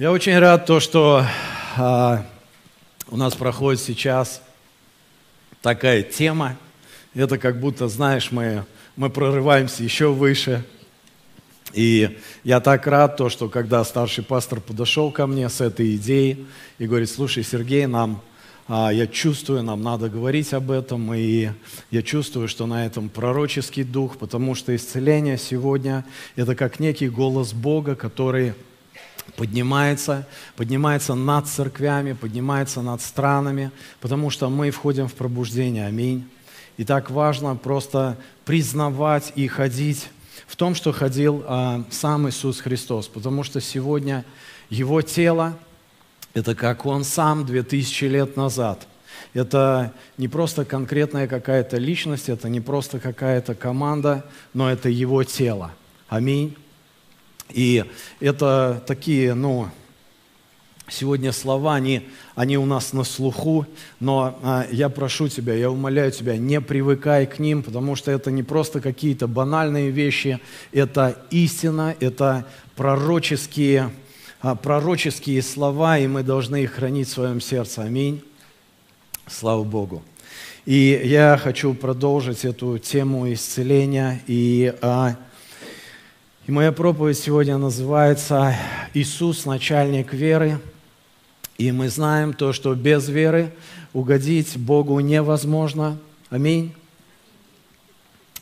Я очень рад то, что а, у нас проходит сейчас такая тема. Это как будто, знаешь, мы, мы прорываемся еще выше. И я так рад, то, что когда старший пастор подошел ко мне с этой идеей и говорит, слушай, Сергей, нам, а, я чувствую, нам надо говорить об этом, и я чувствую, что на этом пророческий дух, потому что исцеление сегодня – это как некий голос Бога, который поднимается, поднимается над церквями, поднимается над странами, потому что мы входим в пробуждение. Аминь. И так важно просто признавать и ходить в том, что ходил а, сам Иисус Христос, потому что сегодня Его тело – это как Он сам 2000 лет назад. Это не просто конкретная какая-то личность, это не просто какая-то команда, но это Его тело. Аминь. И это такие, ну, сегодня слова, они, они у нас на слуху, но а, я прошу тебя, я умоляю тебя, не привыкай к ним, потому что это не просто какие-то банальные вещи, это истина, это пророческие, а, пророческие слова, и мы должны их хранить в своем сердце. Аминь. Слава Богу. И я хочу продолжить эту тему исцеления и а, и моя проповедь сегодня называется «Иисус – начальник веры». И мы знаем то, что без веры угодить Богу невозможно. Аминь.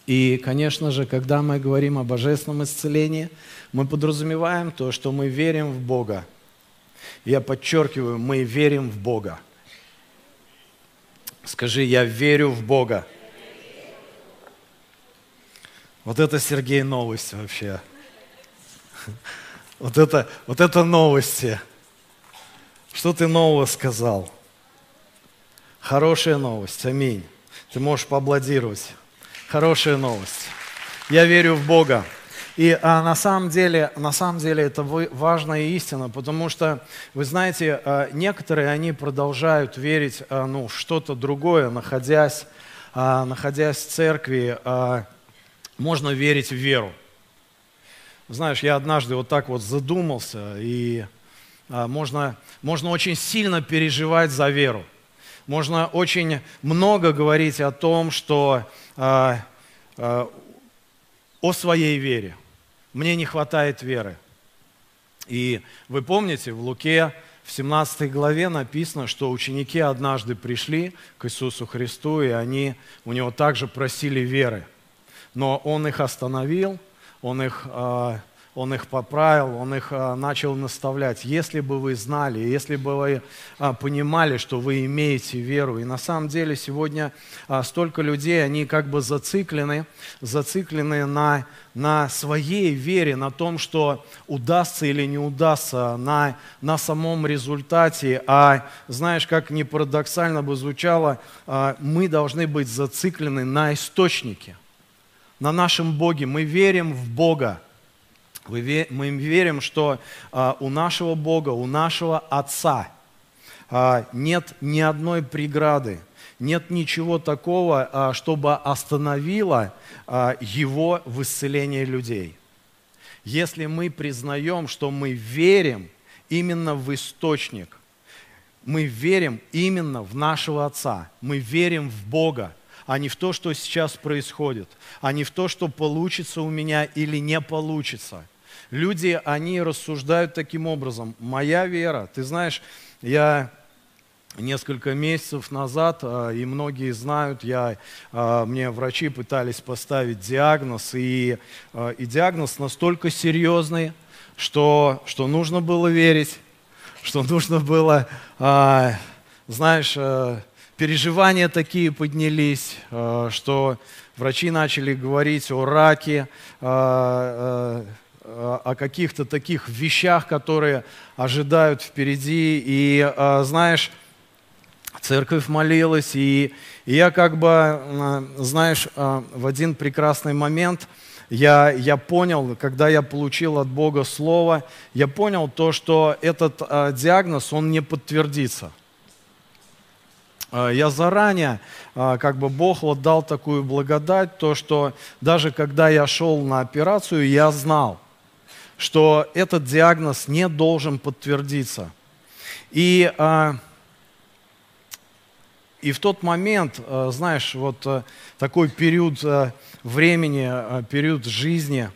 И, конечно же, когда мы говорим о божественном исцелении, мы подразумеваем то, что мы верим в Бога. Я подчеркиваю, мы верим в Бога. Скажи, я верю в Бога. Вот это, Сергей, новость вообще. Вот это, вот это новости. Что ты нового сказал? Хорошая новость, аминь. Ты можешь поаплодировать. Хорошая новость. Я верю в Бога. И а, на, самом деле, на самом деле это важная истина, потому что, вы знаете, а, некоторые, они продолжают верить а, ну, в что-то другое, находясь, а, находясь в церкви, можно верить в веру. Знаешь, я однажды вот так вот задумался, и а, можно, можно очень сильно переживать за веру. Можно очень много говорить о том, что а, а, о своей вере. Мне не хватает веры. И вы помните, в Луке в 17 главе написано, что ученики однажды пришли к Иисусу Христу, и они у него также просили веры. Но он их остановил, он их, а, он их поправил, он их а, начал наставлять. Если бы вы знали, если бы вы а, понимали, что вы имеете веру. И на самом деле сегодня столько людей, они как бы зациклены, зациклены на, на своей вере, на том, что удастся или не удастся, на, на самом результате. А знаешь, как не парадоксально бы звучало, мы должны быть зациклены на источнике – на нашем Боге, мы верим в Бога. Мы верим, что а, у нашего Бога, у нашего Отца а, нет ни одной преграды, нет ничего такого, а, чтобы остановило Его в исцелении людей. Если мы признаем, что мы верим именно в источник, мы верим именно в нашего Отца, мы верим в Бога, а не в то, что сейчас происходит, а не в то, что получится у меня или не получится. Люди, они рассуждают таким образом. Моя вера, ты знаешь, я несколько месяцев назад, а, и многие знают, я, а, мне врачи пытались поставить диагноз, и, а, и диагноз настолько серьезный, что, что нужно было верить, что нужно было, знаешь, переживания такие поднялись, э, что врачи начали говорить о раке, э, э, о каких-то таких вещах, которые ожидают впереди. И, знаешь, церковь молилась, и, я как бы, знаешь, в один прекрасный момент я, я понял, когда я получил от Бога Слово, я понял то, что этот диагноз, он не подтвердится – я заранее, а, как бы Бог вот дал такую благодать, то, что даже когда я шел на операцию, я знал, что этот диагноз не должен подтвердиться. И, а, и в тот момент, знаешь, вот такой период времени, период жизни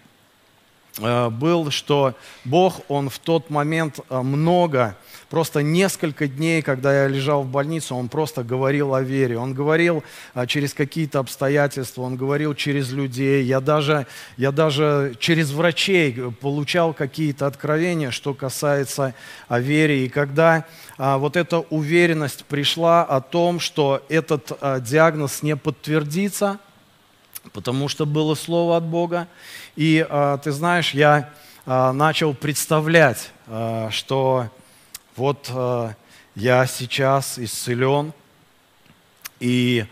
был, что Бог, Он в тот момент много Просто несколько дней, когда я лежал в больнице, он просто говорил о вере. Он говорил а, через какие-то обстоятельства, он говорил через людей. Я даже, я даже через врачей получал какие-то откровения, что касается о вере. И когда вот эта уверенность пришла о том, что этот диагноз не подтвердится, потому что было слово от Бога. И а, ты знаешь, я а, начал представлять, а, что вот я сейчас исцелен, и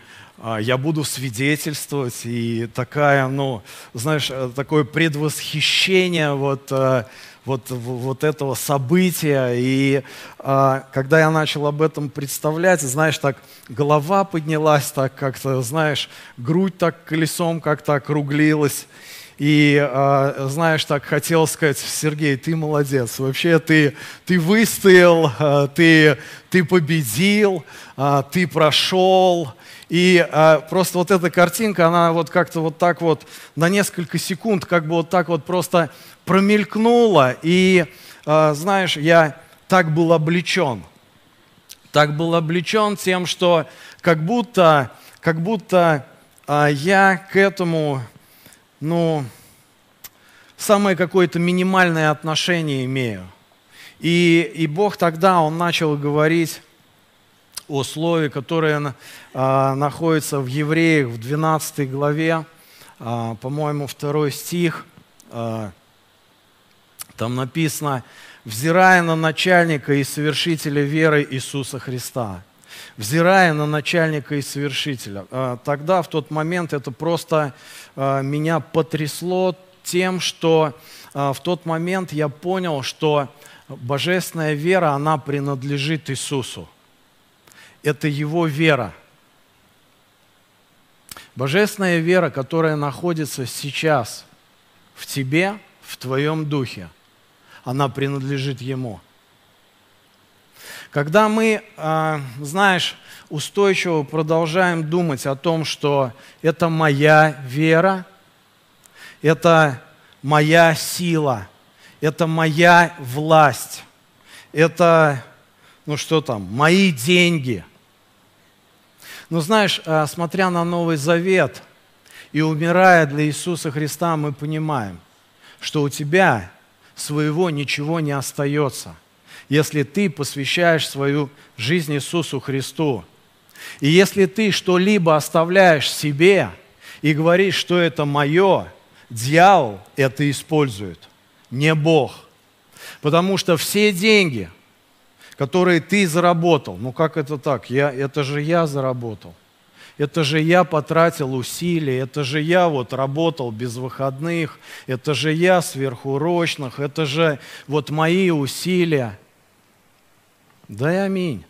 я буду свидетельствовать, и такая, ну, знаешь, э, такое предвосхищение вот, э, вот, вот этого события. И когда я начал об этом представлять, знаешь, так голова поднялась, так как-то, знаешь, грудь так колесом как-то округлилась. И, э, знаешь, так хотел сказать, Сергей, ты молодец. Вообще ты, ты выстоял, э, ты, ты победил, э, ты прошел. И просто вот эта картинка, она вот как-то вот так вот на несколько секунд как бы вот так вот просто промелькнула. И, знаешь, я так был облечен. Так был облечен тем, что как будто, как будто э, я к этому ну, самое какое-то минимальное отношение имею. И, и Бог тогда, Он начал говорить о слове, которое а, находится в Евреях в 12 главе, а, по-моему, второй стих. А, там написано, «Взирая на начальника и совершителя веры Иисуса Христа» взирая на начальника и совершителя. А, тогда, в тот момент, это просто а, меня потрясло тем, что а, в тот момент я понял, что божественная вера, она принадлежит Иисусу. Это Его вера. Божественная вера, которая находится сейчас в тебе, в твоем духе, она принадлежит Ему. Когда мы, а, знаешь, устойчиво продолжаем думать о том, что это моя вера, это моя сила, это моя власть, это, ну что там, мои деньги. Но знаешь, а, смотря на Новый Завет и умирая для Иисуса Христа, мы понимаем, что у тебя своего ничего не остается – если ты посвящаешь свою жизнь Иисусу Христу. И если ты что-либо оставляешь себе и говоришь, что это мое, дьявол это использует, не Бог. Потому что все деньги, которые ты заработал, ну как это так? Я, это же я заработал. Это же я потратил усилия, это же я вот работал без выходных, это же я сверхурочных, это же вот мои усилия. Да и аминь.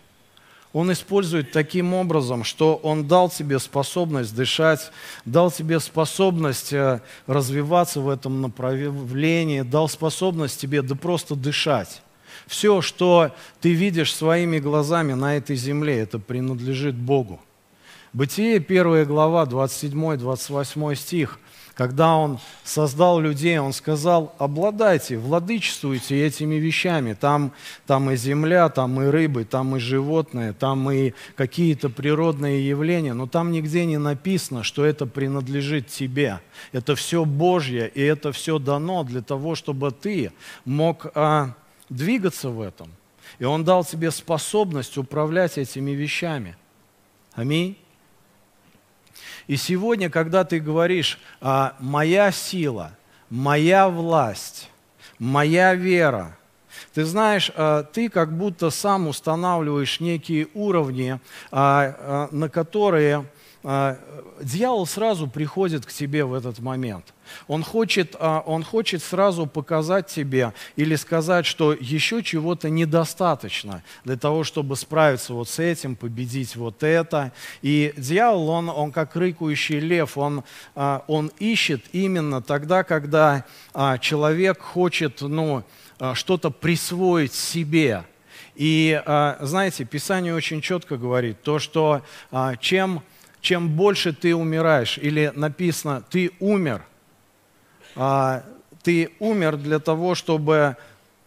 Он использует таким образом, что Он дал тебе способность дышать, дал тебе способность э, развиваться в этом направлении, дал способность тебе да просто дышать. Все, что ты видишь своими глазами на этой земле, это принадлежит Богу. Бытие, 1 глава, 27-28 стих – когда Он создал людей, Он сказал, обладайте, владычествуйте этими вещами. Там, там и земля, там и рыбы, там и животные, там и какие-то природные явления, но там нигде не написано, что это принадлежит тебе. Это все Божье, и это все дано для того, чтобы ты мог а, двигаться в этом. И Он дал тебе способность управлять этими вещами. Аминь. И сегодня, когда ты говоришь, а, моя сила, моя власть, моя вера, ты знаешь, а, ты как будто сам устанавливаешь некие уровни, а, на которые дьявол сразу приходит к тебе в этот момент. Он хочет, а, он хочет сразу показать тебе или сказать, что еще чего-то недостаточно для того, чтобы справиться вот с этим, победить вот это. И дьявол, он, он как рыкающий лев, он, а, он ищет именно тогда, когда человек хочет ну, что-то присвоить себе. И знаете, Писание очень четко говорит, то, что чем чем больше ты умираешь, или написано, ты умер, а, ты умер для того, чтобы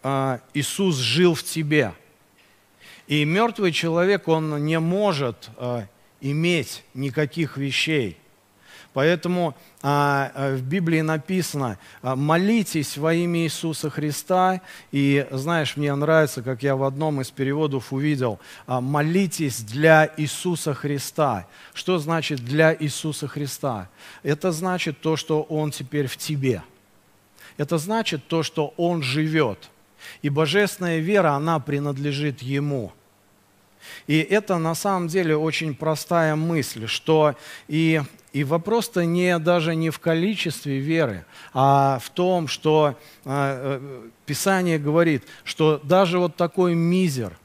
а, Иисус жил в тебе. И мертвый человек, он не может а, иметь никаких вещей. Поэтому а, а, в Библии написано, а, молитесь во имя Иисуса Христа. И знаешь, мне нравится, как я в одном из переводов увидел, а, молитесь для Иисуса Христа. Что значит для Иисуса Христа? Это значит то, что Он теперь в тебе. Это значит то, что Он живет. И божественная вера, она принадлежит Ему. И это на самом деле очень простая мысль, что и и вопрос-то не, даже не в количестве веры, а в том, что э, э, Писание говорит, что даже вот такой мизер,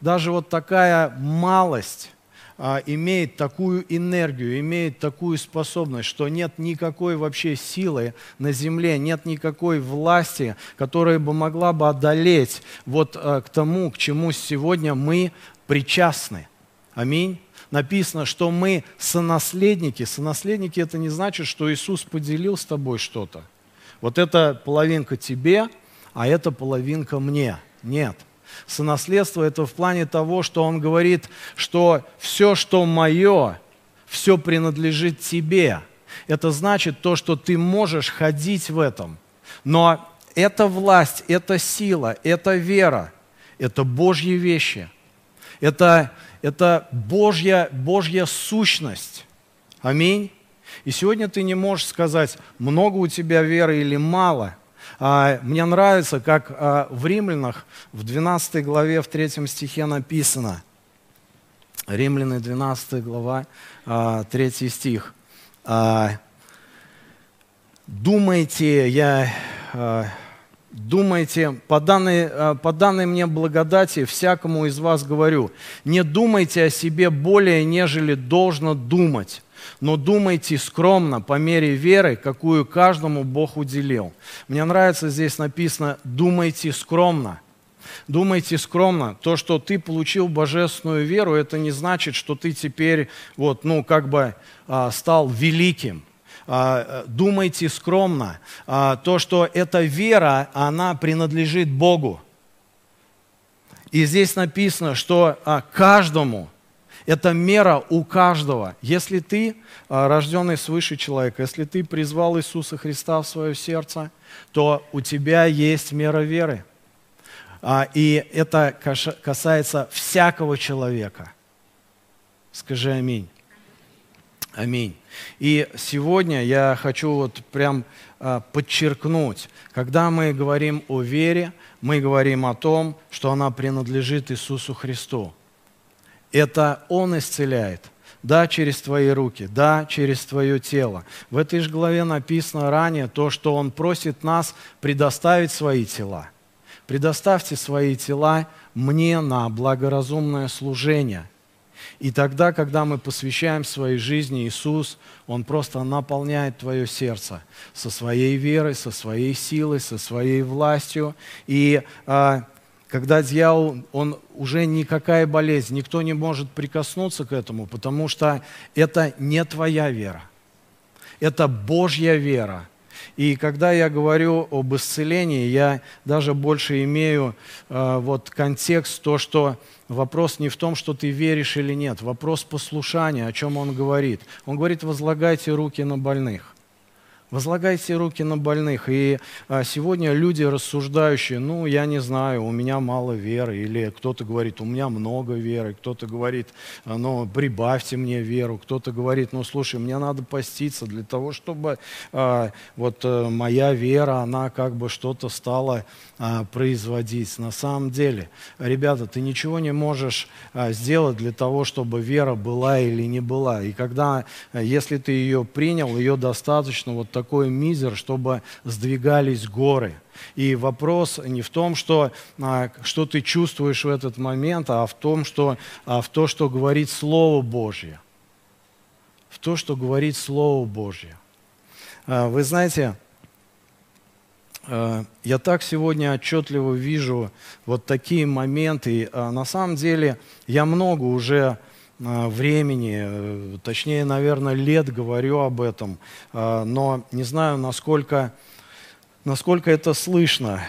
даже вот такая малость э, имеет такую энергию, имеет такую способность, что нет никакой вообще силы на земле, нет никакой власти, которая бы могла бы одолеть вот э, к тому, к чему сегодня мы причастны. Аминь написано, что мы сонаследники. Сонаследники это не значит, что Иисус поделил с тобой что-то. Вот это половинка тебе, а это половинка мне. Нет. Сонаследство это в плане того, что Он говорит, что все, что мое, все принадлежит тебе. Это значит то, что ты можешь ходить в этом. Но эта власть, эта сила, эта вера, это Божьи вещи. Это это Божья, Божья сущность. Аминь. И сегодня ты не можешь сказать, много у тебя веры или мало. А, мне нравится, как а, в Римлянах, в 12 главе, в 3 стихе написано. Римляны, 12 глава, а, 3 стих. А, думайте, я думайте, по данной, э, по данной мне благодати всякому из вас говорю, не думайте о себе более, нежели должно думать, но думайте скромно, по мере веры, какую каждому Бог уделил. Мне нравится здесь написано «думайте скромно». Думайте скромно. То, что ты получил божественную веру, это не значит, что ты теперь вот, ну, как бы а, стал великим. А, думайте скромно, а, то, что эта вера, она принадлежит Богу. И здесь написано, что а, каждому, это мера у каждого. Если ты рожденный свыше человек, если ты призвал Иисуса Христа в свое сердце, то у тебя есть мера веры. И это касается всякого человека. Скажи аминь. Аминь. И сегодня я хочу вот прям а, подчеркнуть, когда мы говорим о вере, мы говорим о том, что она принадлежит Иисусу Христу. Это Он исцеляет. Да, через твои руки, да, через твое тело. В этой же главе написано ранее то, что Он просит нас предоставить свои тела. Предоставьте свои тела мне на благоразумное служение – и тогда, когда мы посвящаем своей жизни Иисус, Он просто наполняет твое сердце со своей верой, со своей силой, со своей властью. И а, когда дьявол, он уже никакая болезнь, никто не может прикоснуться к этому, потому что это не твоя вера, это Божья вера. И когда я говорю об исцелении, я даже больше имею э, вот контекст, то, что Вопрос не в том, что ты веришь или нет. Вопрос послушания, о чем он говорит. Он говорит, возлагайте руки на больных. Возлагайте руки на больных. И а, сегодня люди рассуждающие, ну, я не знаю, у меня мало веры. Или кто-то говорит, у меня много веры. Кто-то говорит, «А, ну, прибавьте мне веру. Кто-то говорит, ну, слушай, мне надо поститься для того, чтобы а, вот а, моя вера, она как бы что-то стала а, производить. На самом деле, ребята, ты ничего не можешь а, сделать для того, чтобы вера была или не была. И когда, а, если ты ее принял, ее достаточно вот такой мизер, чтобы сдвигались горы. И вопрос не в том, что, что ты чувствуешь в этот момент, а в том, что, а в то, что говорит Слово Божье. В то, что говорит Слово Божье. Вы знаете, я так сегодня отчетливо вижу вот такие моменты. На самом деле я много уже Э, времени, э, точнее, наверное, лет говорю об этом, э, но не знаю, насколько, насколько это слышно.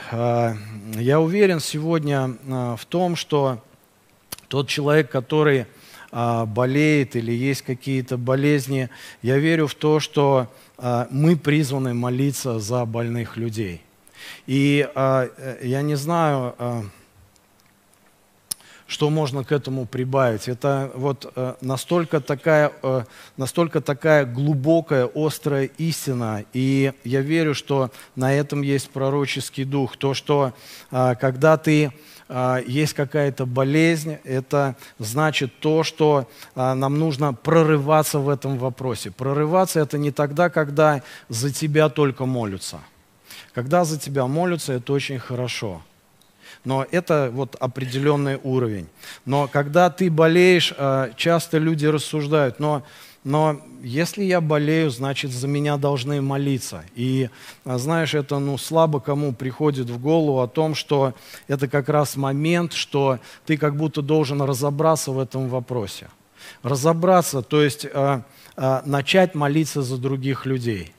Я уверен сегодня в том, что тот человек, который болеет или есть какие-то болезни, я верю в то, что мы призваны молиться за больных людей. И я не знаю, что можно к этому прибавить. Это вот э, настолько такая, э, настолько такая глубокая, острая истина. И я верю, что на этом есть пророческий дух. То, что э, когда ты есть какая-то болезнь, это значит то, что нам нужно прорываться в этом вопросе. Прорываться это не тогда, когда за тебя только молятся. Когда за тебя молятся, это очень хорошо но это вот определенный уровень. Но когда ты болеешь, э, часто люди рассуждают, но, но если я болею, значит за меня должны молиться. И э, знаешь, это ну, слабо кому приходит в голову о том, что это как раз момент, что ты как будто должен разобраться в этом вопросе. Разобраться, то есть э, начать молиться за других людей.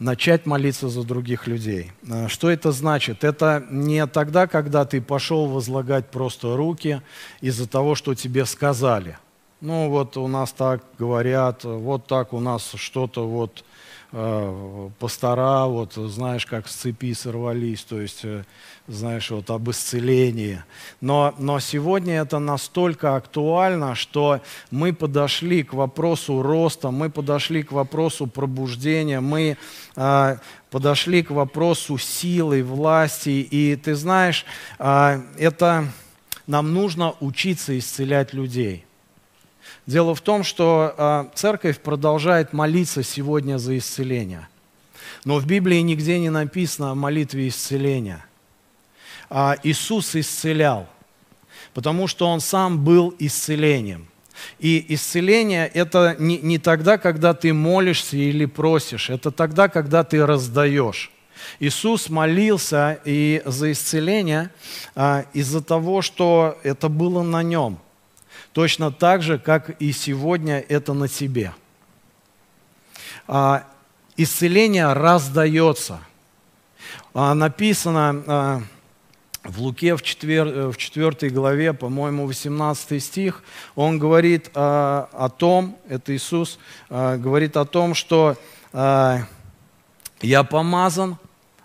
Начать молиться за других людей. А, что это значит? Это не тогда, когда ты пошел возлагать просто руки из-за того, что тебе сказали. Ну вот у нас так говорят, вот так у нас что-то вот пастора, вот знаешь, как с цепи сорвались, то есть э, знаешь, вот об исцелении. Но, но сегодня это настолько актуально, что мы подошли к вопросу роста, мы подошли к вопросу пробуждения, мы э, подошли к вопросу силы, власти. И ты знаешь, э, это нам нужно учиться исцелять людей. Дело в том, что э, церковь продолжает молиться сегодня за исцеление. Но в Библии нигде не написано о молитве исцеления – а, Иисус исцелял, потому что Он сам был исцелением. И исцеление – это не, не тогда, когда ты молишься или просишь, это тогда, когда ты раздаешь. Иисус молился и за исцеление а, из-за того, что это было на нем. Точно так же, как и сегодня это на тебе. А, исцеление раздается. А, написано, а, в Луке в, четвер, э, в 4 главе, по-моему, 18 стих, он говорит а, о том, это Иисус, говорит о том, что я помазан,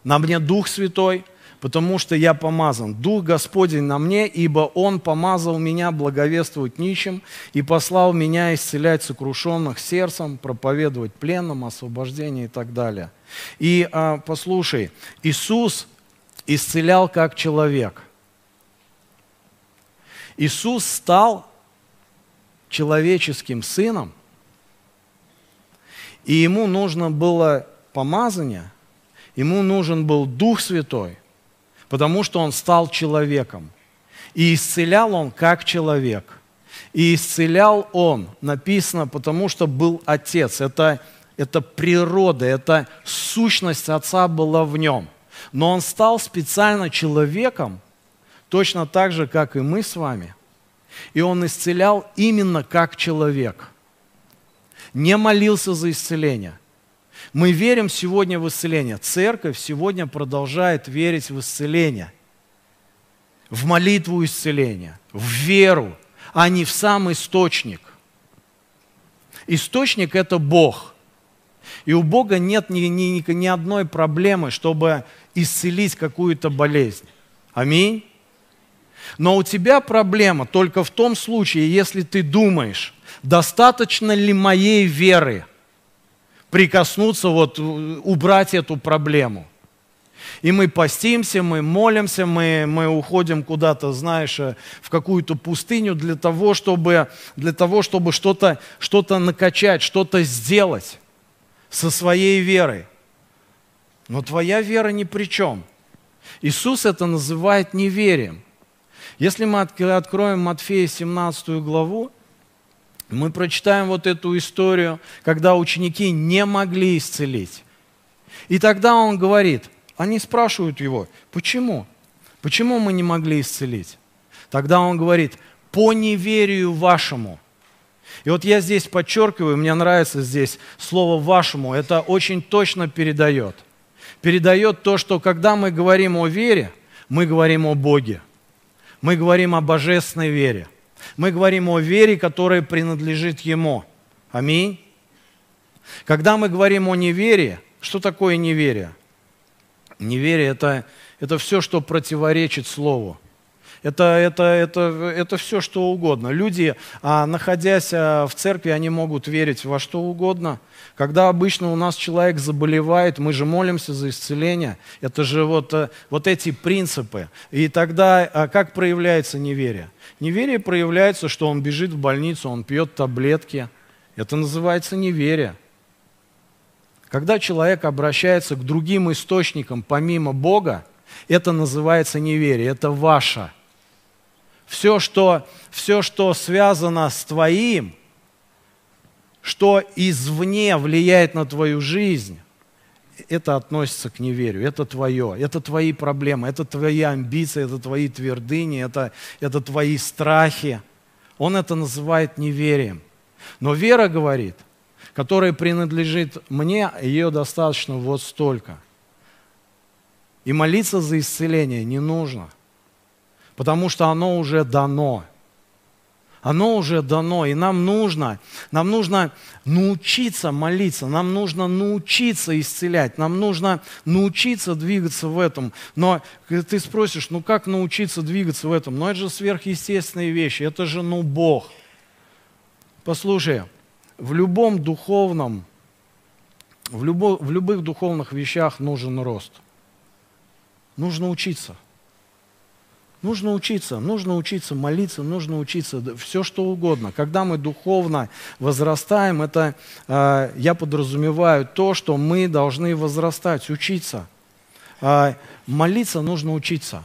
на мне Дух Святой, потому что я помазан. Дух Господень на мне, ибо Он помазал меня благовествовать нищим и послал меня исцелять сокрушенных сердцем, проповедовать пленным, освобождение и так далее. И а, послушай, Иисус исцелял как человек. Иисус стал человеческим сыном, и ему нужно было помазание, ему нужен был Дух Святой, потому что он стал человеком. И исцелял он как человек. И исцелял он, написано, потому что был Отец. Это, это природа, это сущность Отца была в нем. Но он стал специально человеком, точно так же, как и мы с вами. И он исцелял именно как человек. Не молился за исцеление. Мы верим сегодня в исцеление. Церковь сегодня продолжает верить в исцеление. В молитву исцеления, в веру, а не в сам источник. Источник – это Бог. И у Бога нет ни, ни, ни одной проблемы, чтобы исцелить какую-то болезнь. Аминь. Но у тебя проблема только в том случае, если ты думаешь, достаточно ли моей веры прикоснуться, вот, убрать эту проблему. И мы постимся, мы молимся, мы, мы уходим куда-то, знаешь, в какую-то пустыню для того, чтобы, для того, чтобы что-то что накачать, что-то сделать со своей верой. Но твоя вера ни при чем. Иисус это называет неверием. Если мы откроем Матфея 17 главу, мы прочитаем вот эту историю, когда ученики не могли исцелить. И тогда он говорит, они спрашивают его, почему? Почему мы не могли исцелить? Тогда он говорит, по неверию вашему. И вот я здесь подчеркиваю, мне нравится здесь слово «вашему», это очень точно передает. Передает то, что когда мы говорим о вере, мы говорим о Боге. Мы говорим о божественной вере. Мы говорим о вере, которая принадлежит Ему. Аминь. Когда мы говорим о неверии, что такое неверие? Неверие это, – это все, что противоречит Слову. Это, это, это, это все, что угодно. Люди, а, находясь а, в церкви, они могут верить во что угодно. Когда обычно у нас человек заболевает, мы же молимся за исцеление. Это же вот, э, вот эти принципы. И тогда а, как проявляется неверие? Неверие проявляется, что он бежит в больницу, он пьет таблетки. Это называется неверие. Когда человек обращается к другим источникам помимо Бога, это называется неверие, это ваше все, что, все, что связано с твоим, что извне влияет на твою жизнь, это относится к неверию, это твое, это твои проблемы, это твои амбиции, это твои твердыни, это, это твои страхи. Он это называет неверием. Но вера говорит, которая принадлежит мне, ее достаточно вот столько. И молиться за исцеление не нужно – потому что оно уже дано. Оно уже дано, и нам нужно, нам нужно научиться молиться, нам нужно научиться исцелять, нам нужно научиться двигаться в этом. Но ты спросишь, ну как научиться двигаться в этом? Ну это же сверхъестественные вещи, это же ну Бог. Послушай, в любом духовном, в, любо, в любых духовных вещах нужен рост. Нужно учиться. Нужно учиться, нужно учиться молиться, нужно учиться все что угодно. Когда мы духовно возрастаем, это э, я подразумеваю то, что мы должны возрастать, учиться. Э, молиться нужно учиться.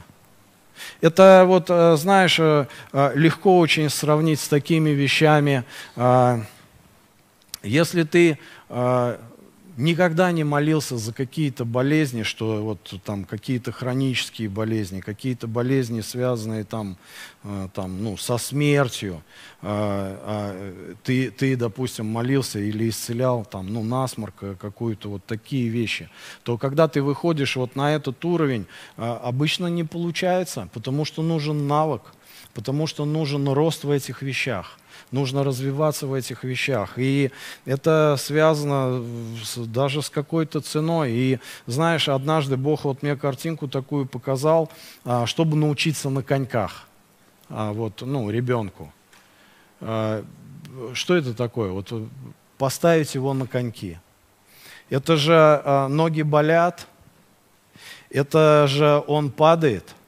Это вот, э, знаешь, э, э легко очень сравнить с такими вещами. Э, если ты э, никогда не молился за какие-то болезни, что вот там какие-то хронические болезни, какие-то болезни, связанные там, э, там, ну, со смертью. Э, а ты, ты, допустим, молился или исцелял там, ну, насморк, э, какую-то вот такие вещи, то когда ты выходишь вот на этот уровень, обычно не получается, потому что нужен навык, потому что нужен рост в этих вещах нужно развиваться в этих вещах. И это связано даже с какой-то ценой. И знаешь, однажды Бог вот мне картинку такую показал, а, чтобы научиться на коньках. А, вот, ну, ребенку. А, что это такое? Вот поставить его на коньки. Это же ноги болят, это же он падает –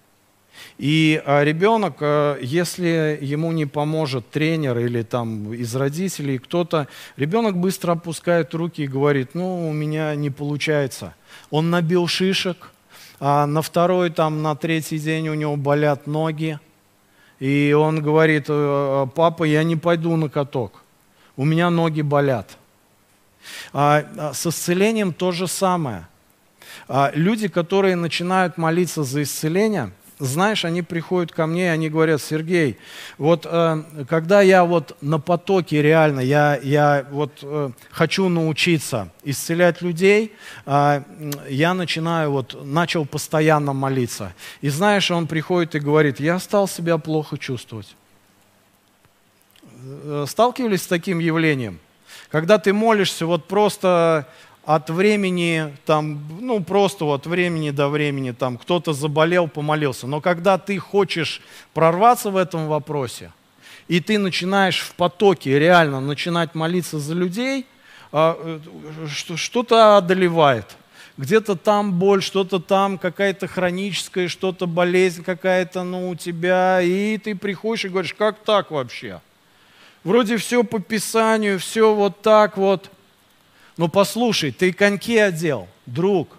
и а, ребенок, а, если ему не поможет тренер или там из родителей кто-то, ребенок быстро опускает руки и говорит, ну, у меня не получается. Он набил шишек, а на второй, там, на третий день у него болят ноги. И он говорит, «Э, папа, я не пойду на каток, у меня ноги болят. А, а с исцелением то же самое. Люди, которые начинают молиться за исцеление – знаешь, они приходят ко мне, они говорят, Сергей, вот э, когда я вот на потоке реально, я, я вот э, хочу научиться исцелять людей, э, я начинаю вот, начал постоянно молиться. И знаешь, он приходит и говорит, я стал себя плохо чувствовать. Э, сталкивались с таким явлением? Когда ты молишься вот просто от времени, там, ну просто от времени до времени, там кто-то заболел, помолился. Но когда ты хочешь прорваться в этом вопросе, и ты начинаешь в потоке реально начинать молиться за людей, а, э, что-то одолевает. Где-то там боль, что-то там какая-то хроническая, что-то болезнь какая-то ну, у тебя, и ты приходишь и говоришь, как так вообще? Вроде все по Писанию, все вот так вот. Но послушай, ты коньки одел, друг.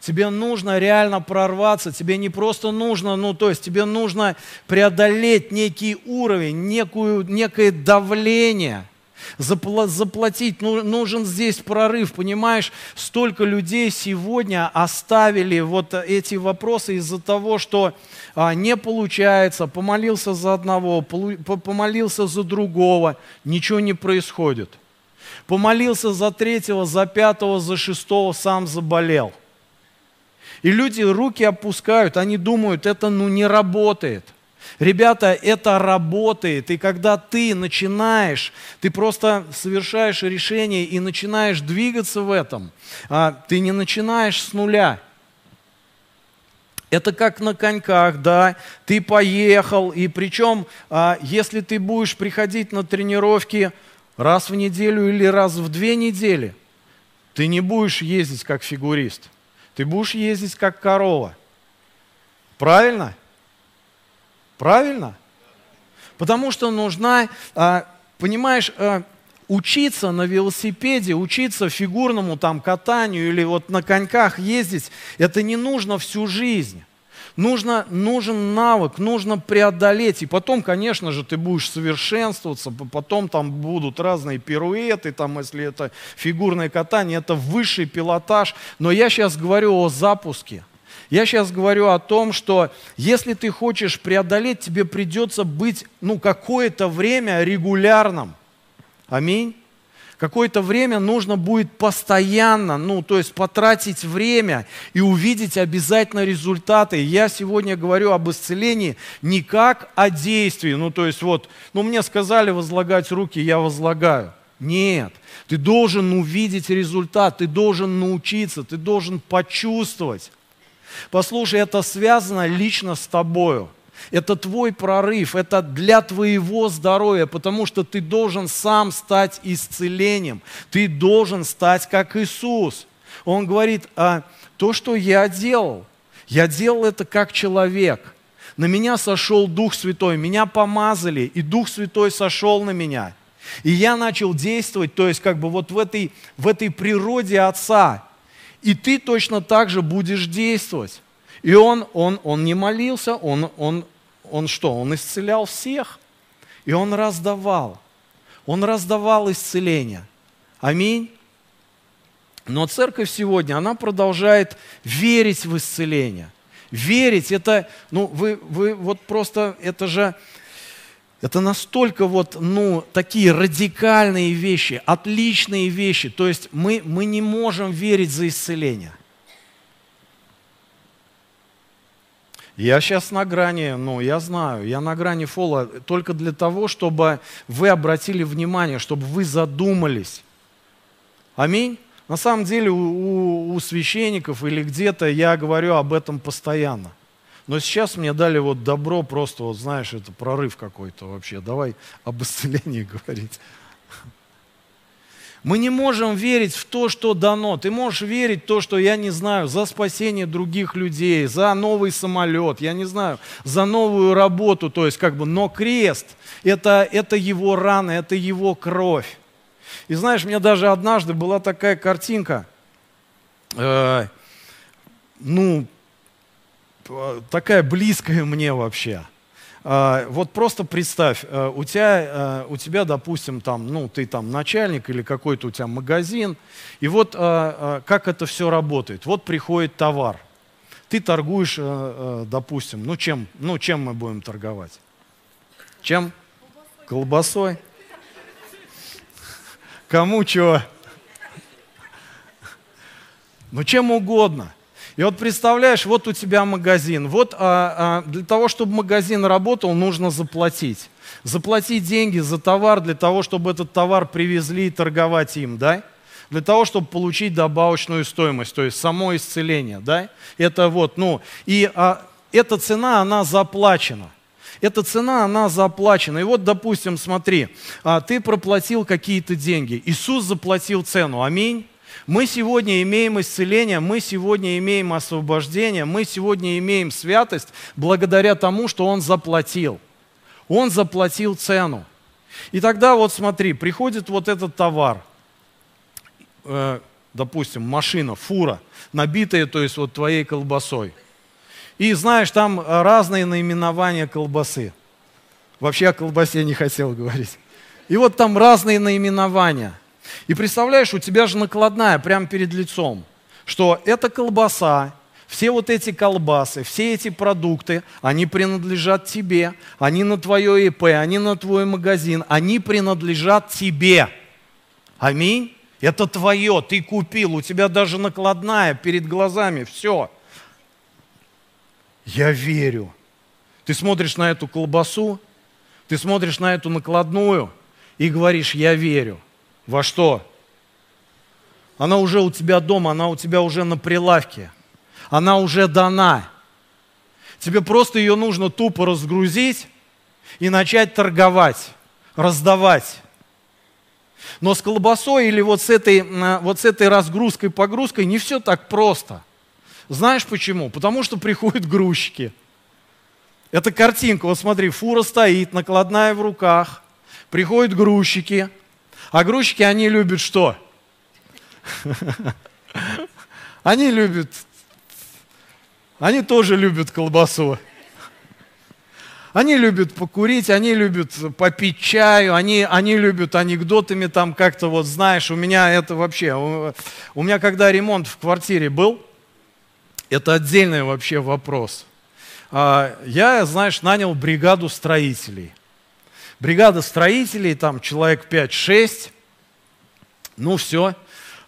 Тебе нужно реально прорваться, тебе не просто нужно, ну то есть тебе нужно преодолеть некий уровень, некую, некое давление – заплатить, ну, нужен здесь прорыв, понимаешь? Столько людей сегодня оставили вот эти вопросы из-за того, что а, не получается, помолился за одного, помолился за другого, ничего не происходит. Помолился за третьего, за пятого, за шестого, сам заболел. И люди руки опускают, они думают, это ну не работает. Ребята, это работает, и когда ты начинаешь, ты просто совершаешь решение и начинаешь двигаться в этом, а, ты не начинаешь с нуля. Это как на коньках, да, ты поехал, и причем, а, если ты будешь приходить на тренировки раз в неделю или раз в две недели, ты не будешь ездить как фигурист, ты будешь ездить как корова. Правильно? Правильно? Потому что нужна, а, понимаешь, а, учиться на велосипеде, учиться фигурному там катанию или вот на коньках ездить, это не нужно всю жизнь. Нужно, нужен навык, нужно преодолеть. И потом, конечно же, ты будешь совершенствоваться, потом там будут разные пируэты, там, если это фигурное катание, это высший пилотаж. Но я сейчас говорю о запуске – я сейчас говорю о том, что если ты хочешь преодолеть, тебе придется быть ну, какое-то время регулярным. Аминь. Какое-то время нужно будет постоянно, ну, то есть потратить время и увидеть обязательно результаты. Я сегодня говорю об исцелении не как о действии, ну, то есть вот, ну, мне сказали возлагать руки, я возлагаю. Нет, ты должен увидеть результат, ты должен научиться, ты должен почувствовать. Послушай, это связано лично с тобою. Это твой прорыв, это для твоего здоровья, потому что ты должен сам стать исцелением. Ты должен стать как Иисус. Он говорит, а то, что я делал, я делал это как человек. На меня сошел Дух Святой, меня помазали, и Дух Святой сошел на меня. И я начал действовать, то есть как бы вот в этой, в этой природе Отца. И ты точно так же будешь действовать. И он, он, он не молился, он, он, он что? Он исцелял всех. И он раздавал. Он раздавал исцеление. Аминь. Но церковь сегодня, она продолжает верить в исцеление. Верить, это, ну, вы, вы вот просто, это же, это настолько вот, ну, такие радикальные вещи, отличные вещи. То есть мы, мы не можем верить за исцеление. Я сейчас на грани, ну, я знаю, я на грани фола только для того, чтобы вы обратили внимание, чтобы вы задумались. Аминь. На самом деле у, у, у священников или где-то я говорю об этом постоянно – но сейчас мне дали вот добро, просто вот знаешь, это прорыв какой-то вообще. Давай об исцелении говорить. Мы не можем верить в то, что дано. Ты можешь верить в то, что, я не знаю, за спасение других людей, за новый самолет, я не знаю, за новую работу, то есть как бы, но крест это, это его раны, это его кровь. И знаешь, у меня даже однажды была такая картинка, э, ну, такая близкая мне вообще. А, вот просто представь, э, у тебя, э, у тебя, допустим, там, ну, ты там начальник или какой-то у тебя магазин, и вот э, как это все работает. Вот приходит товар, ты торгуешь, допустим, ну чем, ну чем мы будем торговать? Чем? Колбасой. Кому что? Ну чем угодно. И вот представляешь, вот у тебя магазин. Вот а, а, для того, чтобы магазин работал, нужно заплатить. Заплатить деньги за товар для того, чтобы этот товар привезли и торговать им, да? Для того, чтобы получить добавочную стоимость, то есть само исцеление, да? Это вот, ну, и а, эта цена, она заплачена. Эта цена, она заплачена. И вот, допустим, смотри, а, ты проплатил какие-то деньги. Иисус заплатил цену. Аминь. Мы сегодня имеем исцеление, мы сегодня имеем освобождение, мы сегодня имеем святость благодаря тому, что Он заплатил. Он заплатил цену. И тогда вот смотри, приходит вот этот товар, э, допустим, машина, фура, набитая, то есть вот твоей колбасой. И знаешь, там разные наименования колбасы. Вообще о колбасе не хотел говорить. И вот там разные наименования – и представляешь, у тебя же накладная прямо перед лицом, что эта колбаса, все вот эти колбасы, все эти продукты, они принадлежат тебе, они на твое ИП, они на твой магазин, они принадлежат тебе. Аминь. Это твое, ты купил, у тебя даже накладная перед глазами, все. Я верю. Ты смотришь на эту колбасу, ты смотришь на эту накладную и говоришь, я верю. Во что? Она уже у тебя дома, она у тебя уже на прилавке. Она уже дана. Тебе просто ее нужно тупо разгрузить и начать торговать, раздавать. Но с колбасой или вот с этой, вот с этой разгрузкой, погрузкой не все так просто. Знаешь почему? Потому что приходят грузчики. Это картинка, вот смотри, фура стоит, накладная в руках, приходят грузчики – а грузчики, они любят что? Они любят, они тоже любят колбасу. Они любят покурить, они любят попить чаю, они, они любят анекдотами там как-то вот, знаешь, у меня это вообще, у, у меня когда ремонт в квартире был, это отдельный вообще вопрос. А, я, знаешь, нанял бригаду строителей – бригада строителей, там человек 5-6, ну все,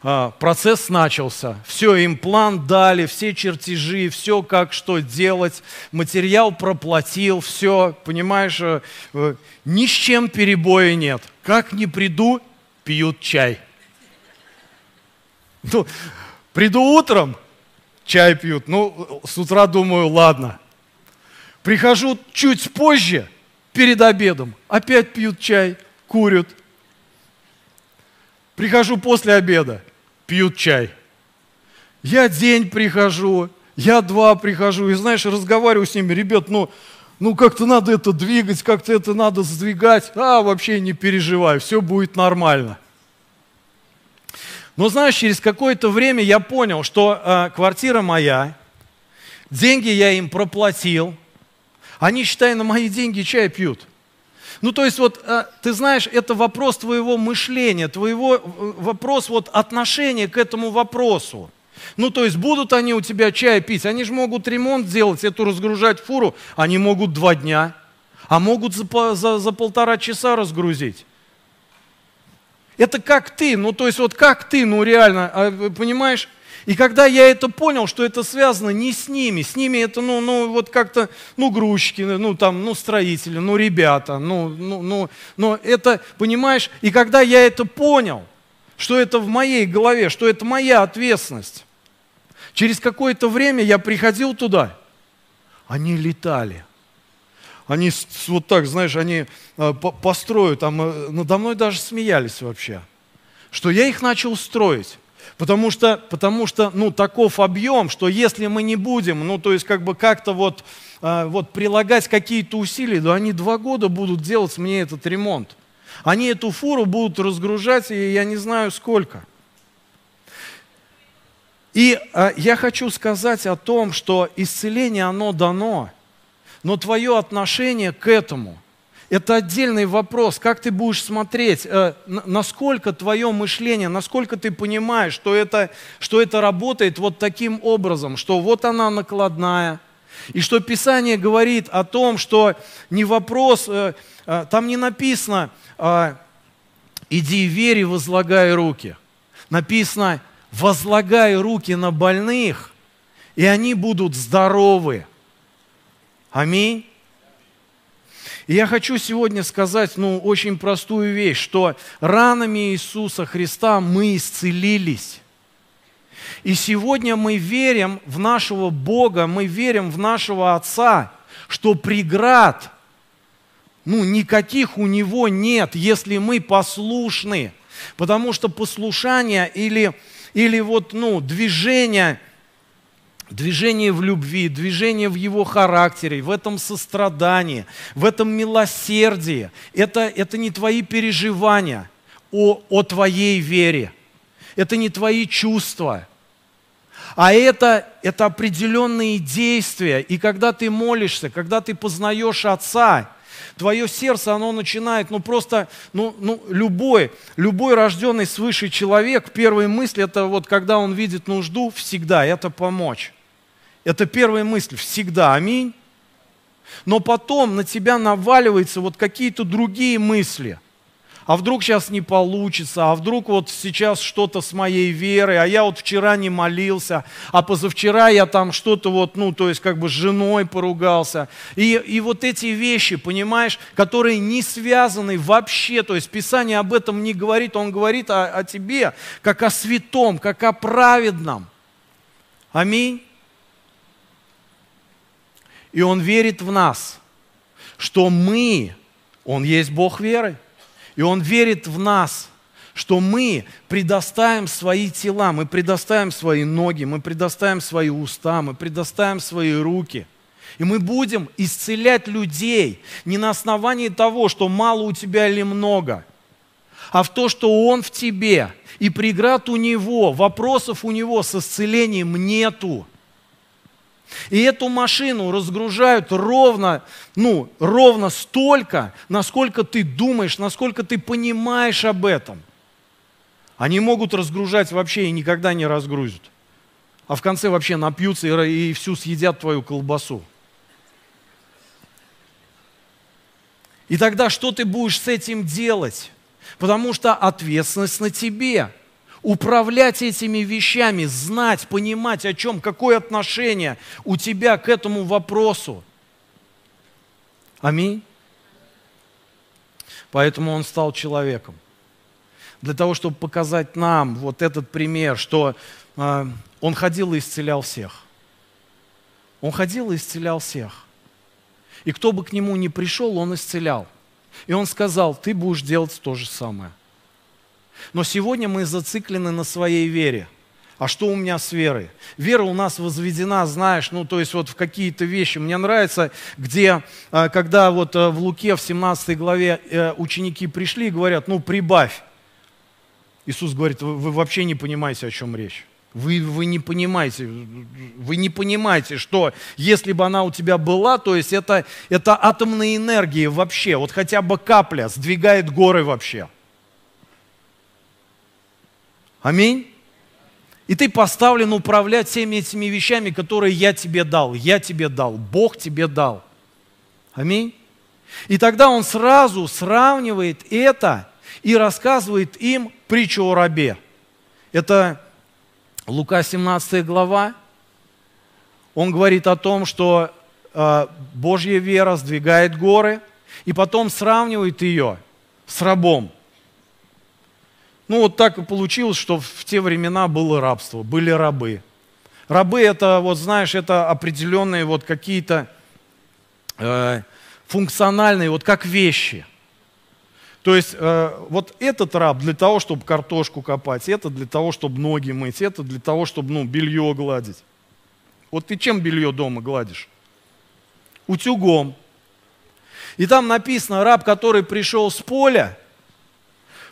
а, процесс начался. Все, им дали, все чертежи, все как что делать, материал проплатил, все, понимаешь, э, э, ни с чем перебоя нет. Как не приду, пьют чай. Ну, приду утром, чай пьют. Ну, с утра думаю, ладно. Прихожу чуть позже, перед обедом. Опять пьют чай, курят. Прихожу после обеда, пьют чай. Я день прихожу, я два прихожу, и знаешь, разговариваю с ними, ребят, ну, ну как-то надо это двигать, как-то это надо сдвигать. А, вообще не переживай, все будет нормально. Но знаешь, через какое-то время я понял, что э, квартира моя, деньги я им проплатил – они, считай, на мои деньги чай пьют. Ну, то есть, вот, э, ты знаешь, это вопрос твоего мышления, твоего, э, вопрос вот отношения к этому вопросу. Ну, то есть, будут они у тебя чай пить, они же могут ремонт делать, эту разгружать фуру, они могут два дня, а могут за, за, за полтора часа разгрузить. Это как ты, ну, то есть, вот как ты, ну, реально, а, понимаешь? И когда я это понял, что это связано не с ними, с ними это, ну, ну вот как-то, ну, грузчики, ну, там, ну, строители, ну, ребята, ну, ну, ну, но это, понимаешь, и когда я это понял, что это в моей голове, что это моя ответственность, через какое-то время я приходил туда, они летали. Они вот так, знаешь, они э, построят, там э, надо мной даже смеялись вообще, что я их начал строить. Потому что, потому что ну, таков объем, что если мы не будем, ну, то есть как бы как-то вот, э, вот прилагать какие-то усилия, то они два года будут делать мне этот ремонт. Они эту фуру будут разгружать, и я не знаю сколько. И э, я хочу сказать о том, что исцеление, оно дано, но твое отношение к этому – это отдельный вопрос, как ты будешь смотреть, э, насколько твое мышление, насколько ты понимаешь, что это, что это работает вот таким образом, что вот она накладная, и что Писание говорит о том, что не вопрос, э, э, там не написано, иди верь и возлагай руки. Написано, возлагай руки на больных, и они будут здоровы. Аминь. И я хочу сегодня сказать, ну, очень простую вещь, что ранами Иисуса Христа мы исцелились. И сегодня мы верим в нашего Бога, мы верим в нашего Отца, что преград, ну, никаких у Него нет, если мы послушны. Потому что послушание или, или вот, ну, движение – Движение в любви, движение в его характере, в этом сострадании, в этом милосердии. Это, это не твои переживания о, о твоей вере. Это не твои чувства. А это, это определенные действия. И когда ты молишься, когда ты познаешь Отца, твое сердце, оно начинает, ну просто, ну, ну любой, любой рожденный свыше человек, первая мысль, это вот когда он видит нужду, всегда, это помочь. Это первая мысль, всегда, аминь. Но потом на тебя наваливаются вот какие-то другие мысли. А вдруг сейчас не получится, а вдруг вот сейчас что-то с моей верой, а я вот вчера не молился, а позавчера я там что-то вот, ну, то есть как бы с женой поругался. И, и вот эти вещи, понимаешь, которые не связаны вообще, то есть Писание об этом не говорит, он говорит о, о тебе, как о святом, как о праведном. Аминь. И Он верит в нас, что мы, Он есть Бог веры, и Он верит в нас, что мы предоставим свои тела, мы предоставим свои ноги, мы предоставим свои уста, мы предоставим свои руки. И мы будем исцелять людей не на основании того, что мало у тебя или много, а в то, что Он в тебе, и преград у Него, вопросов у Него с исцелением нету. И эту машину разгружают ровно, ну, ровно столько, насколько ты думаешь, насколько ты понимаешь об этом. Они могут разгружать вообще и никогда не разгрузят. А в конце вообще напьются и, и всю съедят твою колбасу. И тогда что ты будешь с этим делать? Потому что ответственность на тебе – управлять этими вещами, знать, понимать, о чем, какое отношение у тебя к этому вопросу. Аминь. Поэтому он стал человеком. Для того, чтобы показать нам вот этот пример, что э, он ходил и исцелял всех. Он ходил и исцелял всех. И кто бы к нему ни пришел, он исцелял. И он сказал, ты будешь делать то же самое – но сегодня мы зациклены на своей вере. А что у меня с верой? Вера у нас возведена, знаешь, ну то есть вот в какие-то вещи. Мне нравится, где, а, когда вот а, в Луке в 17 главе э, ученики пришли и говорят, ну прибавь. Иисус говорит, вы, вообще не понимаете, о чем речь. Вы, вы не понимаете, вы не понимаете, что если бы она у тебя была, то есть это, это атомная энергия вообще, вот хотя бы капля сдвигает горы вообще. Аминь. И ты поставлен управлять всеми этими вещами, которые я тебе дал. Я тебе дал. Бог тебе дал. Аминь. И тогда он сразу сравнивает это и рассказывает им притчу о рабе. Это Лука 17 глава. Он говорит о том, что э, Божья вера сдвигает горы, и потом сравнивает ее с рабом. Ну вот так и получилось, что в те времена было рабство, были рабы. Рабы это, вот знаешь, это определенные вот какие-то э, функциональные, вот как вещи. То есть э, вот этот раб для того, чтобы картошку копать, это для того, чтобы ноги мыть, это для того, чтобы ну, белье гладить. Вот ты чем белье дома гладишь? Утюгом. И там написано, раб, который пришел с поля,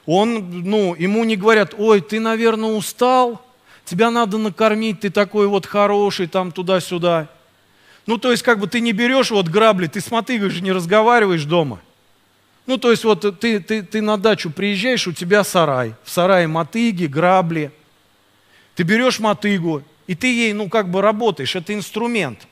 он, ну, ему не говорят, ой, ты, наверное, устал, тебя надо накормить, ты такой вот хороший, там туда-сюда. Ну, то есть, как бы ты не берешь вот грабли, ты с мотыгой же не разговариваешь дома. Ну, то есть, вот ты, ты, ты на дачу приезжаешь, у тебя сарай. В сарае мотыги, грабли. Ты берешь мотыгу, и ты ей, ну, как бы работаешь, это инструмент.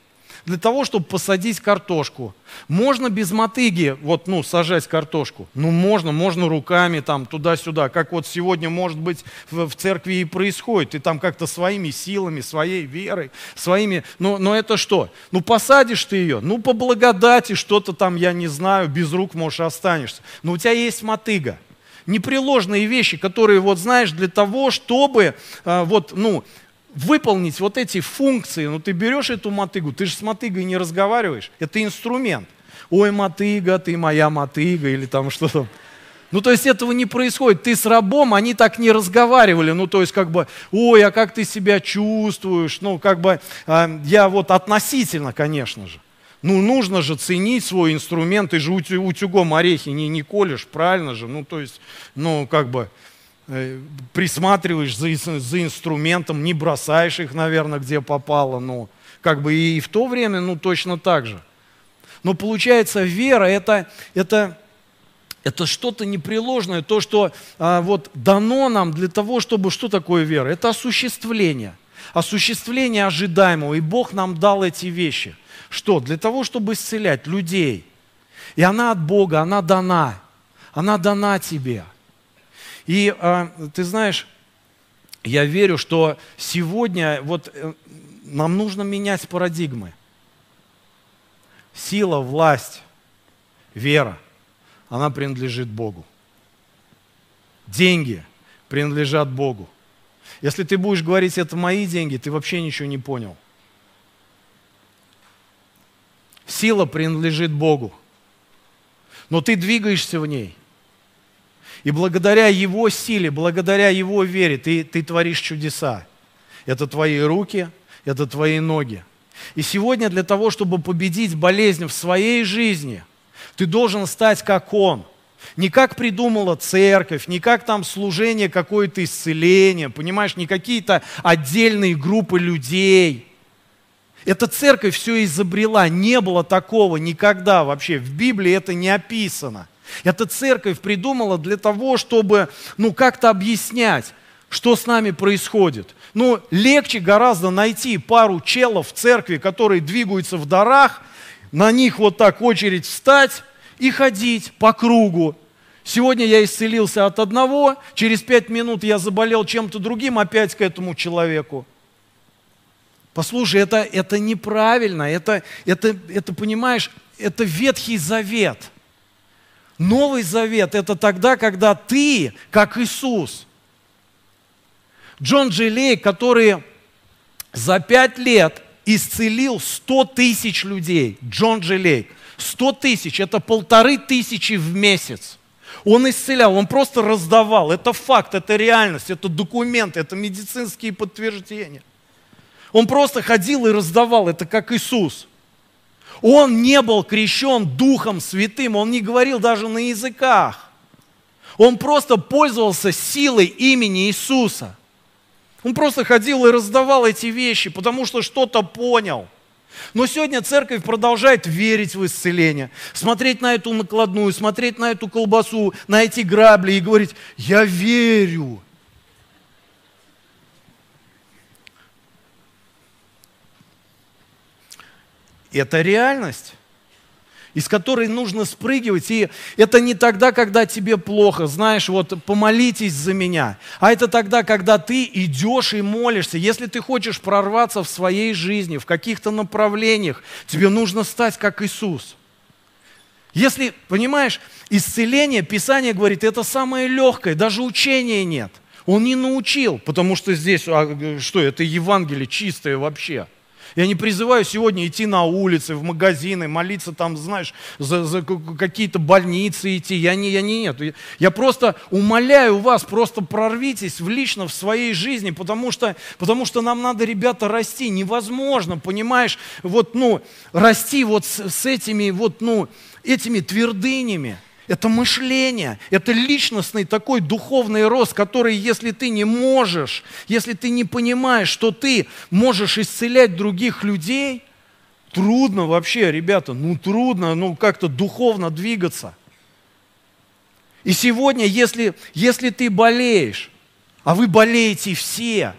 Для того, чтобы посадить картошку. Можно без мотыги, вот, ну, сажать картошку. Ну, можно, можно руками там туда-сюда, как вот сегодня, может быть, в, в церкви и происходит. И там как-то своими силами, своей верой, своими... Но, но это что? Ну, посадишь ты ее, ну, по благодати что-то там, я не знаю, без рук, можешь останешься. Но у тебя есть мотыга непреложные вещи, которые, вот знаешь, для того, чтобы э, вот, ну, выполнить вот эти функции, ну ты берешь эту мотыгу, ты же с мотыгой не разговариваешь, это инструмент. Ой, мотыга, ты моя мотыга или там что-то. Ну, то есть этого не происходит. Ты с рабом, они так не разговаривали. Ну, то есть как бы, ой, а как ты себя чувствуешь? Ну, как бы, э, я вот относительно, конечно же. Ну, нужно же ценить свой инструмент. Ты же утюгом орехи не, не колешь, правильно же? Ну, то есть, ну, как бы, присматриваешь за, за инструментом, не бросаешь их, наверное, где попало, ну, как бы и в то время, ну, точно так же. Но получается, вера это, это, это что-то непреложное, то, что а, вот дано нам для того, чтобы, что такое вера? Это осуществление, осуществление ожидаемого, и Бог нам дал эти вещи. Что? Для того, чтобы исцелять людей. И она от Бога, она дана, она дана тебе – и а, ты знаешь, я верю, что сегодня вот э, нам нужно менять парадигмы. Сила, власть, вера, она принадлежит Богу. Деньги принадлежат Богу. Если ты будешь говорить, это мои деньги, ты вообще ничего не понял. Сила принадлежит Богу. Но ты двигаешься в ней – и благодаря Его силе, благодаря Его вере ты, ты творишь чудеса. Это твои руки, это твои ноги. И сегодня для того, чтобы победить болезнь в своей жизни, ты должен стать как Он. Не как придумала церковь, не как там служение какое-то исцеление, понимаешь, не какие-то отдельные группы людей. Эта церковь все изобрела, не было такого никогда вообще. В Библии это не описано. Эта церковь придумала для того, чтобы, ну, как-то объяснять, что с нами происходит. Ну, легче гораздо найти пару челов в церкви, которые двигаются в дарах, на них вот так очередь встать и ходить по кругу. Сегодня я исцелился от одного, через пять минут я заболел чем-то другим, опять к этому человеку. Послушай, это, это неправильно, это, это, это, понимаешь, это Ветхий Завет – Новый Завет – это тогда, когда ты, как Иисус. Джон Джилей, который за пять лет исцелил 100 тысяч людей. Джон Джилей. 100 тысяч – это полторы тысячи в месяц. Он исцелял, он просто раздавал. Это факт, это реальность, это документы, это медицинские подтверждения. Он просто ходил и раздавал, это как Иисус. Он не был крещен Духом Святым, он не говорил даже на языках. Он просто пользовался силой имени Иисуса. Он просто ходил и раздавал эти вещи, потому что что-то понял. Но сегодня церковь продолжает верить в исцеление, смотреть на эту накладную, смотреть на эту колбасу, на эти грабли и говорить, я верю, Это реальность из которой нужно спрыгивать. И это не тогда, когда тебе плохо, знаешь, вот помолитесь за меня. А это тогда, когда ты идешь и молишься. Если ты хочешь прорваться в своей жизни, в каких-то направлениях, тебе нужно стать как Иисус. Если, понимаешь, исцеление, Писание говорит, это самое легкое, даже учения нет. Он не научил, потому что здесь, а, что, это Евангелие чистое вообще – я не призываю сегодня идти на улицы, в магазины, молиться там, знаешь, за, за какие-то больницы идти. Я не, я не, нет. Я просто умоляю вас, просто прорвитесь в лично в своей жизни, потому что, потому что нам надо, ребята, расти. Невозможно, понимаешь, вот, ну, расти вот с, с этими, вот, ну, этими твердынями. Это мышление, это личностный такой духовный рост, который, если ты не можешь, если ты не понимаешь, что ты можешь исцелять других людей, трудно вообще, ребята, ну трудно, ну как-то духовно двигаться. И сегодня, если, если ты болеешь, а вы болеете все,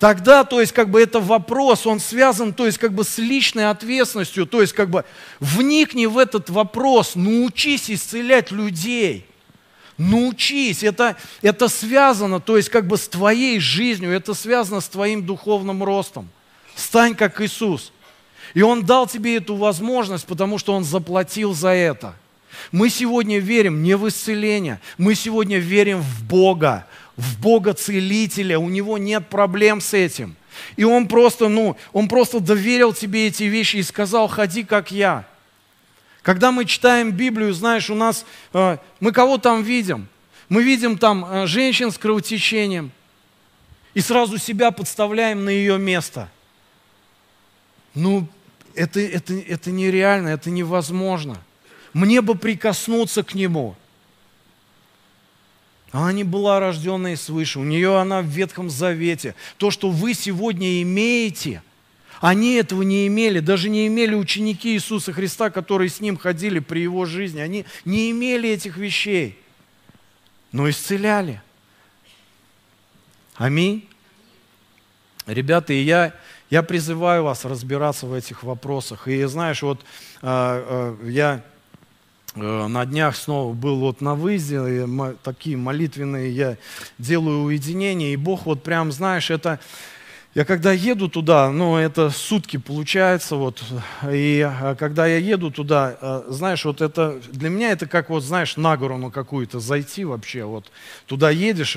Тогда, то есть, как бы это вопрос, он связан, то есть, как бы с личной ответственностью, то есть, как бы вникни в этот вопрос, научись исцелять людей. Научись, это, это связано, то есть, как бы с твоей жизнью, это связано с твоим духовным ростом. Стань как Иисус. И Он дал тебе эту возможность, потому что Он заплатил за это. Мы сегодня верим не в исцеление, мы сегодня верим в Бога в Бога Целителя, у него нет проблем с этим. И он просто, ну, он просто доверил тебе эти вещи и сказал, ходи как я. Когда мы читаем Библию, знаешь, у нас, э, мы кого там видим? Мы видим там э, женщин с кровотечением и сразу себя подставляем на ее место. Ну, это, это, это нереально, это невозможно. Мне бы прикоснуться к нему – она не была рожденной свыше, у нее она в Ветхом Завете. То, что вы сегодня имеете, они этого не имели, даже не имели ученики Иисуса Христа, которые с Ним ходили при Его жизни. Они не имели этих вещей, но исцеляли. Аминь. Ребята, и я, я призываю вас разбираться в этих вопросах. И знаешь, вот э, э, я на днях снова был вот на выезде, такие молитвенные я делаю уединение, и Бог вот прям, знаешь, это, я когда еду туда, ну, это сутки получается, вот, и э, когда я еду туда, э, знаешь, вот это, для меня это как, вот, знаешь, на гору ну, какую-то зайти вообще, вот, туда едешь,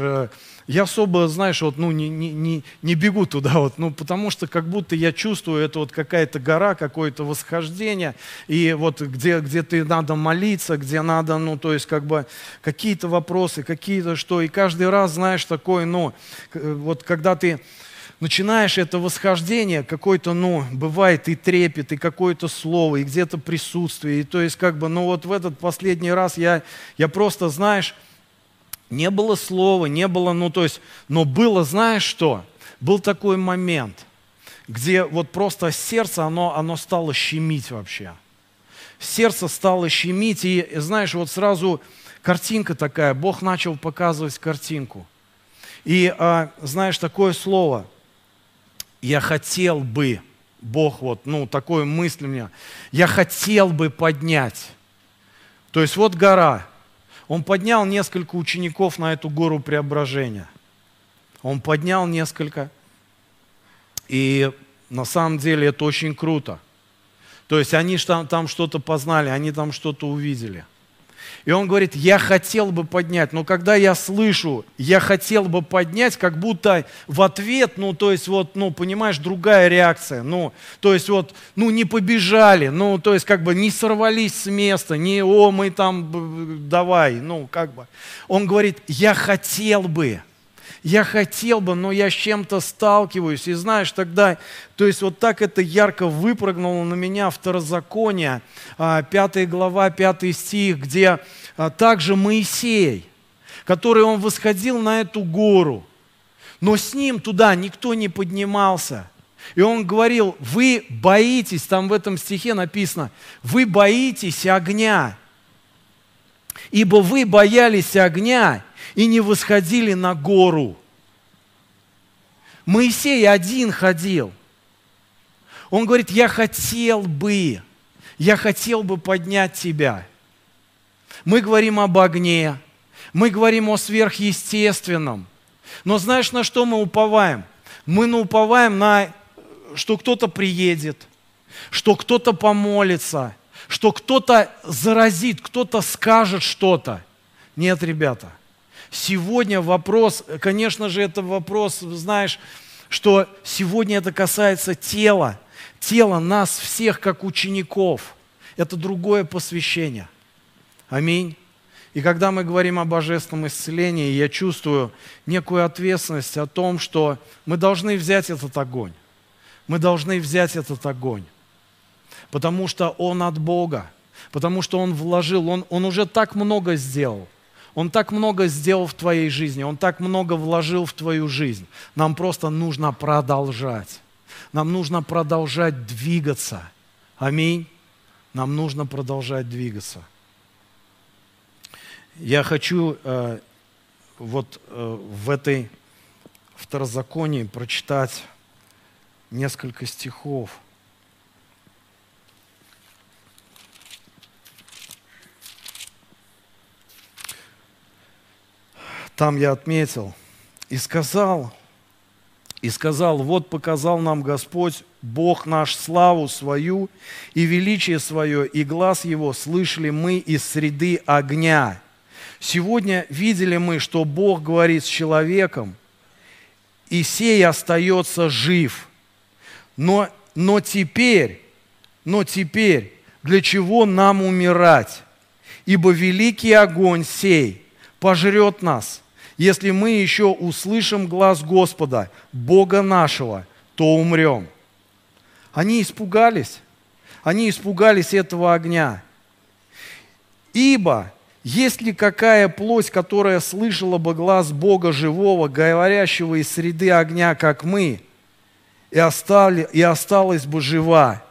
я особо, знаешь, вот, ну, не, не, не, не бегу туда, вот, ну, потому что как будто я чувствую, это вот какая-то гора, какое-то восхождение, и вот где, где ты надо молиться, где надо, ну, то есть как бы какие-то вопросы, какие-то что, и каждый раз, знаешь, такое, ну, вот когда ты начинаешь это восхождение, какой-то, ну, бывает и трепет, и какое-то слово, и где-то присутствие, и то есть как бы, ну, вот в этот последний раз я, я просто, знаешь, не было слова, не было, ну то есть, но было, знаешь что? Был такой момент, где вот просто сердце, оно, оно стало щемить вообще. Сердце стало щемить, и знаешь, вот сразу картинка такая, Бог начал показывать картинку. И а, знаешь, такое слово, я хотел бы, Бог вот, ну, такое мысль у меня, я хотел бы поднять. То есть вот гора, он поднял несколько учеников на эту гору преображения. Он поднял несколько. И на самом деле это очень круто. То есть они там, там что-то познали, они там что-то увидели. И он говорит, я хотел бы поднять, но когда я слышу, я хотел бы поднять, как будто в ответ, ну, то есть вот, ну, понимаешь, другая реакция, ну, то есть вот, ну, не побежали, ну, то есть как бы не сорвались с места, не, о, мы там, давай, ну, как бы. Он говорит, я хотел бы, я хотел бы, но я с чем-то сталкиваюсь. И знаешь, тогда, то есть вот так это ярко выпрыгнуло на меня второзаконие, 5 а, глава, 5 стих, где а, также Моисей, который он восходил на эту гору, но с ним туда никто не поднимался. И он говорил, вы боитесь, там в этом стихе написано, вы боитесь огня, ибо вы боялись огня и не восходили на гору. Моисей один ходил. Он говорит, я хотел бы, я хотел бы поднять тебя. Мы говорим об огне, мы говорим о сверхъестественном. Но знаешь, на что мы уповаем? Мы уповаем на, что кто-то приедет, что кто-то помолится, что кто-то заразит, кто-то скажет что-то. Нет, ребята – Сегодня вопрос, конечно же, это вопрос, знаешь, что сегодня это касается тела, тела нас всех как учеников. Это другое посвящение. Аминь. И когда мы говорим о божественном исцелении, я чувствую некую ответственность о том, что мы должны взять этот огонь. Мы должны взять этот огонь. Потому что он от Бога. Потому что он вложил, он, он уже так много сделал. Он так много сделал в твоей жизни, Он так много вложил в твою жизнь. Нам просто нужно продолжать. Нам нужно продолжать двигаться. Аминь. Нам нужно продолжать двигаться. Я хочу э, вот э, в этой Второзаконии прочитать несколько стихов. Там я отметил, и сказал, и сказал, вот показал нам Господь, Бог наш, славу свою и величие свое, и глаз его слышали мы из среды огня. Сегодня видели мы, что Бог говорит с человеком, и сей остается жив. Но, но теперь, но теперь, для чего нам умирать? Ибо великий огонь сей пожрет нас, если мы еще услышим глаз Господа, Бога нашего, то умрем. Они испугались. Они испугались этого огня. Ибо есть ли какая плоть, которая слышала бы глаз Бога живого, говорящего из среды огня, как мы, и, остали, и осталась бы жива?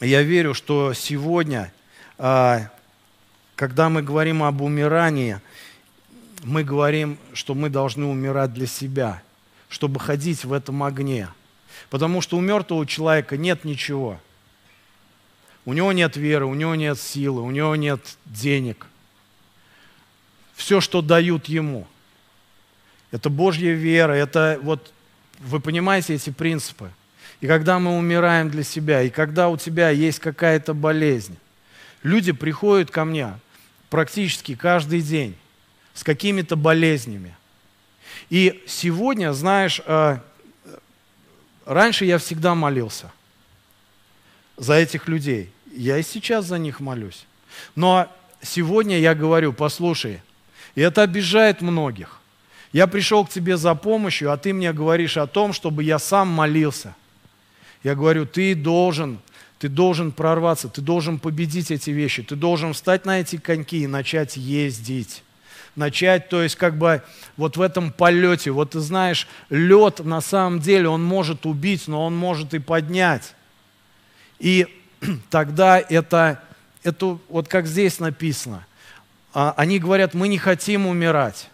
Я верю, что сегодня а, когда мы говорим об умирании, мы говорим, что мы должны умирать для себя, чтобы ходить в этом огне. Потому что у мертвого человека нет ничего. У него нет веры, у него нет силы, у него нет денег. Все, что дают ему, это Божья вера, это вот, вы понимаете эти принципы. И когда мы умираем для себя, и когда у тебя есть какая-то болезнь, люди приходят ко мне, практически каждый день с какими-то болезнями. И сегодня, знаешь, э, раньше я всегда молился за этих людей. Я и сейчас за них молюсь. Но сегодня я говорю, послушай, и это обижает многих. Я пришел к тебе за помощью, а ты мне говоришь о том, чтобы я сам молился. Я говорю, ты должен ты должен прорваться, ты должен победить эти вещи, ты должен встать на эти коньки и начать ездить. Начать, то есть как бы вот в этом полете, вот ты знаешь, лед на самом деле, он может убить, но он может и поднять. И тогда это, это вот как здесь написано, а, они говорят, мы не хотим умирать.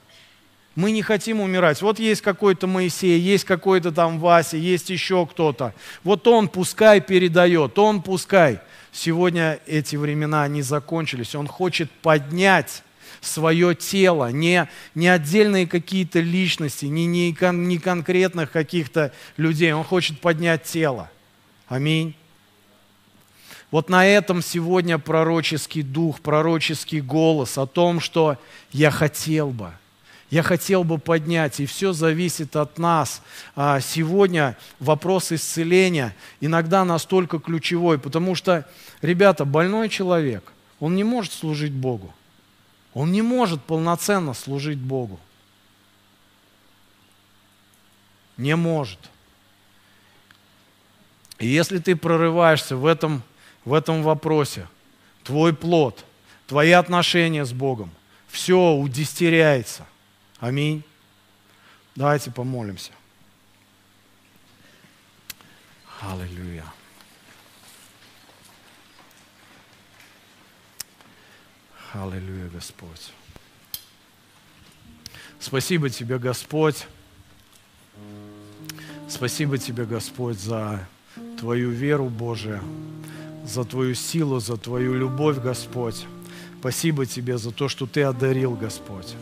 Мы не хотим умирать. Вот есть какой-то Моисей, есть какой-то там Вася, есть еще кто-то. Вот он пускай передает, он пускай. Сегодня эти времена, они закончились. Он хочет поднять свое тело, не, не отдельные какие-то личности, не, не, не конкретных каких-то людей. Он хочет поднять тело. Аминь. Вот на этом сегодня пророческий дух, пророческий голос о том, что я хотел бы – я хотел бы поднять, и все зависит от нас. А сегодня вопрос исцеления иногда настолько ключевой, потому что, ребята, больной человек, он не может служить Богу. Он не может полноценно служить Богу. Не может. И если ты прорываешься в этом, в этом вопросе, твой плод, твои отношения с Богом, все удистеряется. Аминь. Давайте помолимся. Аллилуйя. Аллилуйя, Господь. Спасибо Тебе, Господь. Спасибо Тебе, Господь, за Твою веру, Божия, за Твою силу, за Твою любовь, Господь. Спасибо Тебе за то, что Ты одарил, Господь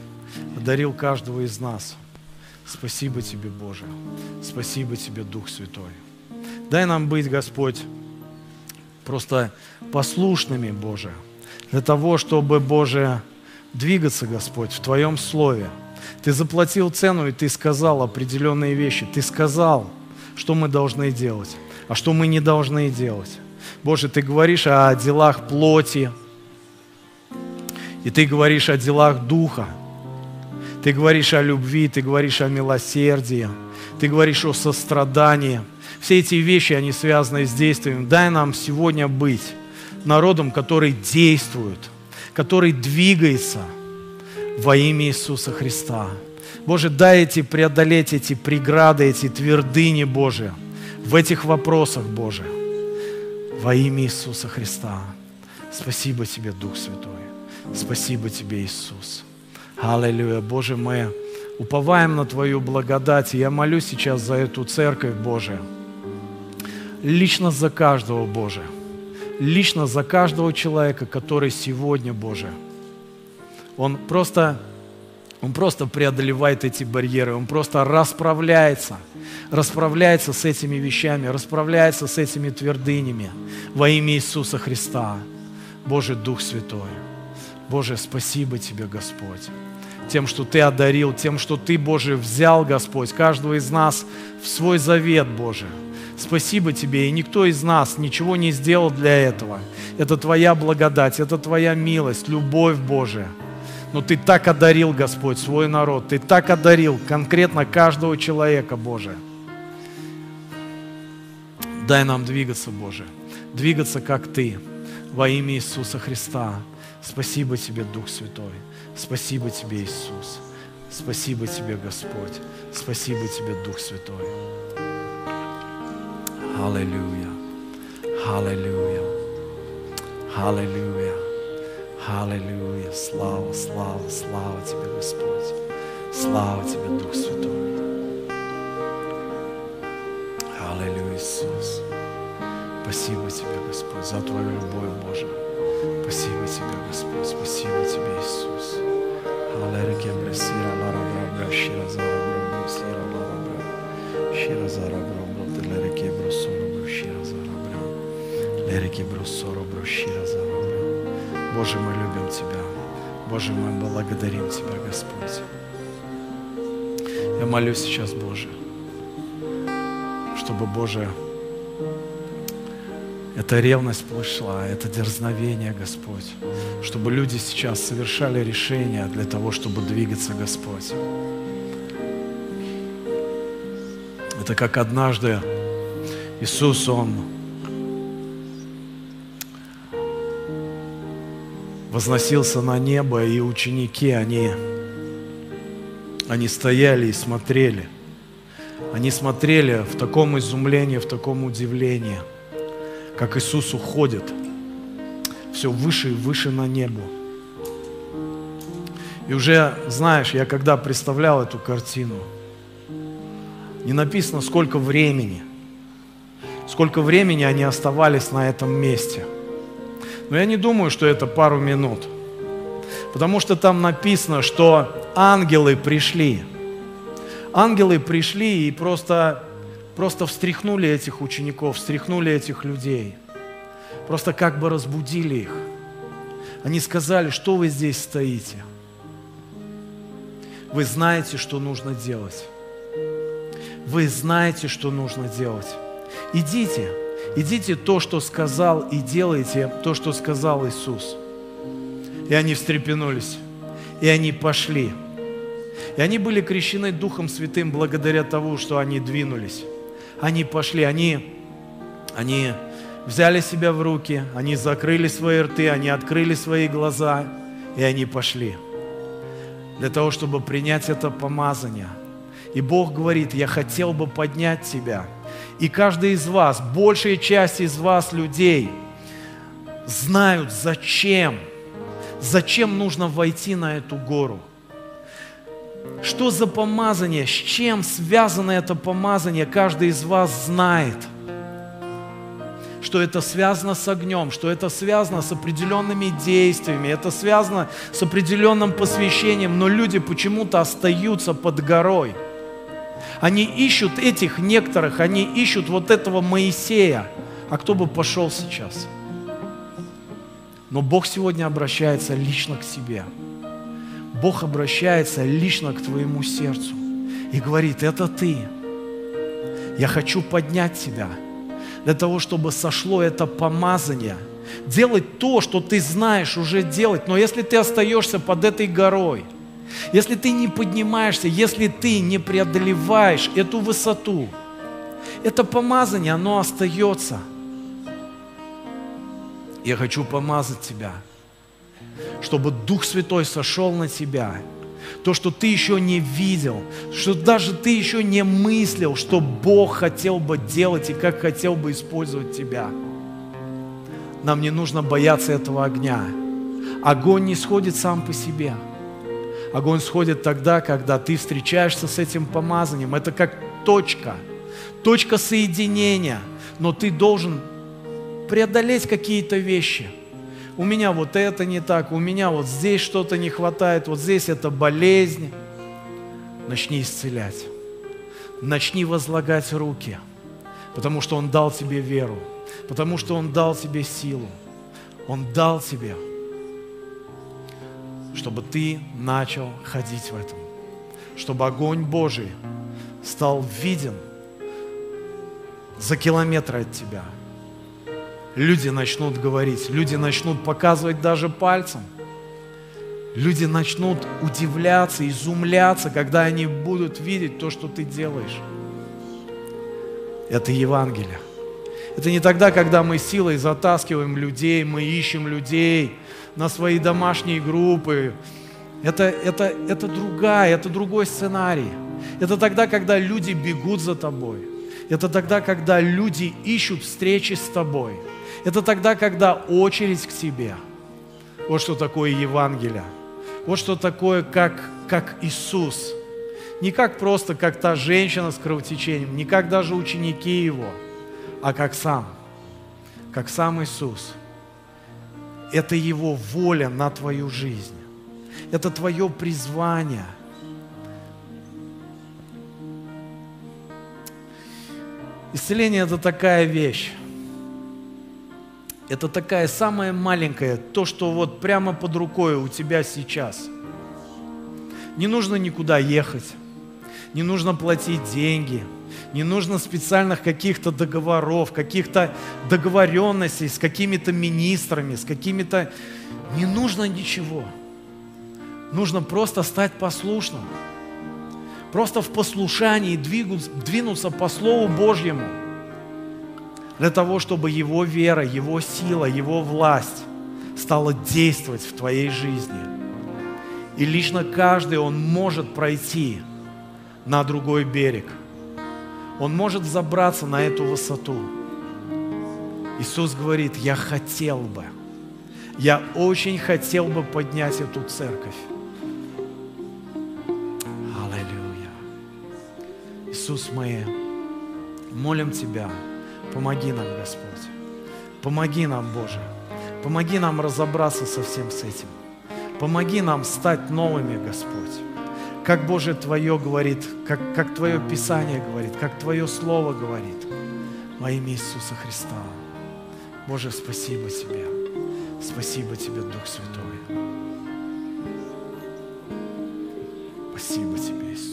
одарил каждого из нас. Спасибо Тебе, Боже. Спасибо Тебе, Дух Святой. Дай нам быть, Господь, просто послушными, Боже, для того, чтобы, Боже, двигаться, Господь, в Твоем Слове. Ты заплатил цену, и Ты сказал определенные вещи. Ты сказал, что мы должны делать, а что мы не должны делать. Боже, Ты говоришь о делах плоти, и Ты говоришь о делах Духа – ты говоришь о любви, ты говоришь о милосердии, ты говоришь о сострадании. Все эти вещи, они связаны с действием. Дай нам сегодня быть народом, который действует, который двигается во имя Иисуса Христа. Боже, дай эти преодолеть эти преграды, эти твердыни, Боже, в этих вопросах, Боже, во имя Иисуса Христа. Спасибо Тебе, Дух Святой. Спасибо Тебе, Иисус. Аллилуйя. Боже, мы уповаем на Твою благодать. Я молюсь сейчас за эту церковь, Боже. Лично за каждого, Боже. Лично за каждого человека, который сегодня, Боже, он просто, он просто преодолевает эти барьеры, он просто расправляется, расправляется с этими вещами, расправляется с этими твердынями во имя Иисуса Христа. Боже, Дух Святой, Боже, спасибо Тебе, Господь тем, что Ты одарил, тем, что Ты, Боже, взял, Господь, каждого из нас в свой завет, Боже. Спасибо Тебе, и никто из нас ничего не сделал для этого. Это Твоя благодать, это Твоя милость, любовь Божия. Но Ты так одарил, Господь, свой народ, Ты так одарил конкретно каждого человека, Боже. Дай нам двигаться, Боже, двигаться, как Ты, во имя Иисуса Христа. Спасибо Тебе, Дух Святой. Спасибо Тебе, Иисус. Спасибо Тебе, Господь. Спасибо Тебе, Дух Святой. Аллилуйя. Аллилуйя. Аллилуйя. Аллилуйя. Слава, слава, слава Тебе, Господь. Слава Тебе, Дух Святой. Аллилуйя, Иисус. Спасибо Тебе, Господь, за Твою любовь, Боже. Спасибо Тебе, Господь. Спасибо Тебе, Иисус. Аллилуйя, бресира, лара, бра, бра, шира, зара, бра, бра, сира, лара, бра. Шира, зара, бра, бра, ты лереке, бро, соро, бро, шира, зара, бра. Лереке, бро, соро, бро, шира, зара, бра. Боже, мы любим Тебя. Боже, мы благодарим Тебя, Господь. Я молюсь сейчас, Боже, чтобы, Боже, эта ревность пошла, это дерзновение, Господь, чтобы люди сейчас совершали решения для того, чтобы двигаться, Господь. Это как однажды Иисус, Он возносился на небо, и ученики, они, они стояли и смотрели. Они смотрели в таком изумлении, в таком удивлении – как Иисус уходит все выше и выше на небо. И уже, знаешь, я когда представлял эту картину, не написано, сколько времени, сколько времени они оставались на этом месте. Но я не думаю, что это пару минут. Потому что там написано, что ангелы пришли. Ангелы пришли и просто просто встряхнули этих учеников, встряхнули этих людей. Просто как бы разбудили их. Они сказали, что вы здесь стоите. Вы знаете, что нужно делать. Вы знаете, что нужно делать. Идите, идите то, что сказал, и делайте то, что сказал Иисус. И они встрепенулись, и они пошли. И они были крещены Духом Святым благодаря тому, что они двинулись они пошли, они, они взяли себя в руки, они закрыли свои рты, они открыли свои глаза, и они пошли для того, чтобы принять это помазание. И Бог говорит, я хотел бы поднять тебя. И каждый из вас, большая часть из вас, людей, знают, зачем, зачем нужно войти на эту гору – что за помазание, с чем связано это помазание, каждый из вас знает. Что это связано с огнем, что это связано с определенными действиями, это связано с определенным посвящением, но люди почему-то остаются под горой. Они ищут этих некоторых, они ищут вот этого Моисея. А кто бы пошел сейчас? Но Бог сегодня обращается лично к себе – Бог обращается лично к твоему сердцу и говорит, это ты. Я хочу поднять тебя для того, чтобы сошло это помазание. Делать то, что ты знаешь уже делать. Но если ты остаешься под этой горой, если ты не поднимаешься, если ты не преодолеваешь эту высоту, это помазание, оно остается. Я хочу помазать тебя – чтобы Дух Святой сошел на тебя. То, что ты еще не видел, что даже ты еще не мыслил, что Бог хотел бы делать и как хотел бы использовать тебя. Нам не нужно бояться этого огня. Огонь не сходит сам по себе. Огонь сходит тогда, когда ты встречаешься с этим помазанием. Это как точка, точка соединения. Но ты должен преодолеть какие-то вещи. У меня вот это не так, у меня вот здесь что-то не хватает, вот здесь это болезнь. Начни исцелять. Начни возлагать руки, потому что Он дал тебе веру, потому что Он дал тебе силу. Он дал тебе чтобы ты начал ходить в этом, чтобы огонь Божий стал виден за километры от тебя. Люди начнут говорить, люди начнут показывать даже пальцем. Люди начнут удивляться, изумляться, когда они будут видеть то, что ты делаешь. Это Евангелие. Это не тогда, когда мы силой затаскиваем людей, мы ищем людей, на свои домашние группы. Это, это, это другая, это другой сценарий. Это тогда, когда люди бегут за тобой. Это тогда, когда люди ищут встречи с тобой. Это тогда, когда очередь к тебе. Вот что такое Евангелие. Вот что такое, как, как Иисус. Не как просто, как та женщина с кровотечением, не как даже ученики Его, а как сам, как сам Иисус – это Его воля на твою жизнь. Это твое призвание. Исцеление – это такая вещь. Это такая самая маленькая, то, что вот прямо под рукой у тебя сейчас. Не нужно никуда ехать, не нужно платить деньги – не нужно специальных каких-то договоров, каких-то договоренностей с какими-то министрами, с какими-то... Не нужно ничего. Нужно просто стать послушным. Просто в послушании двинуться по Слову Божьему. Для того, чтобы Его вера, Его сила, Его власть стала действовать в твоей жизни. И лично каждый, он может пройти на другой берег – он может забраться на эту высоту. Иисус говорит, я хотел бы, я очень хотел бы поднять эту церковь. Иисус, мы молим Тебя, помоги нам, Господь. Помоги нам, Боже. Помоги нам разобраться со всем с этим. Помоги нам стать новыми, Господь как Божие Твое говорит, как, как Твое Писание говорит, как Твое Слово говорит во имя Иисуса Христа. Боже, спасибо Тебе. Спасибо Тебе, Дух Святой. Спасибо Тебе, Иисус.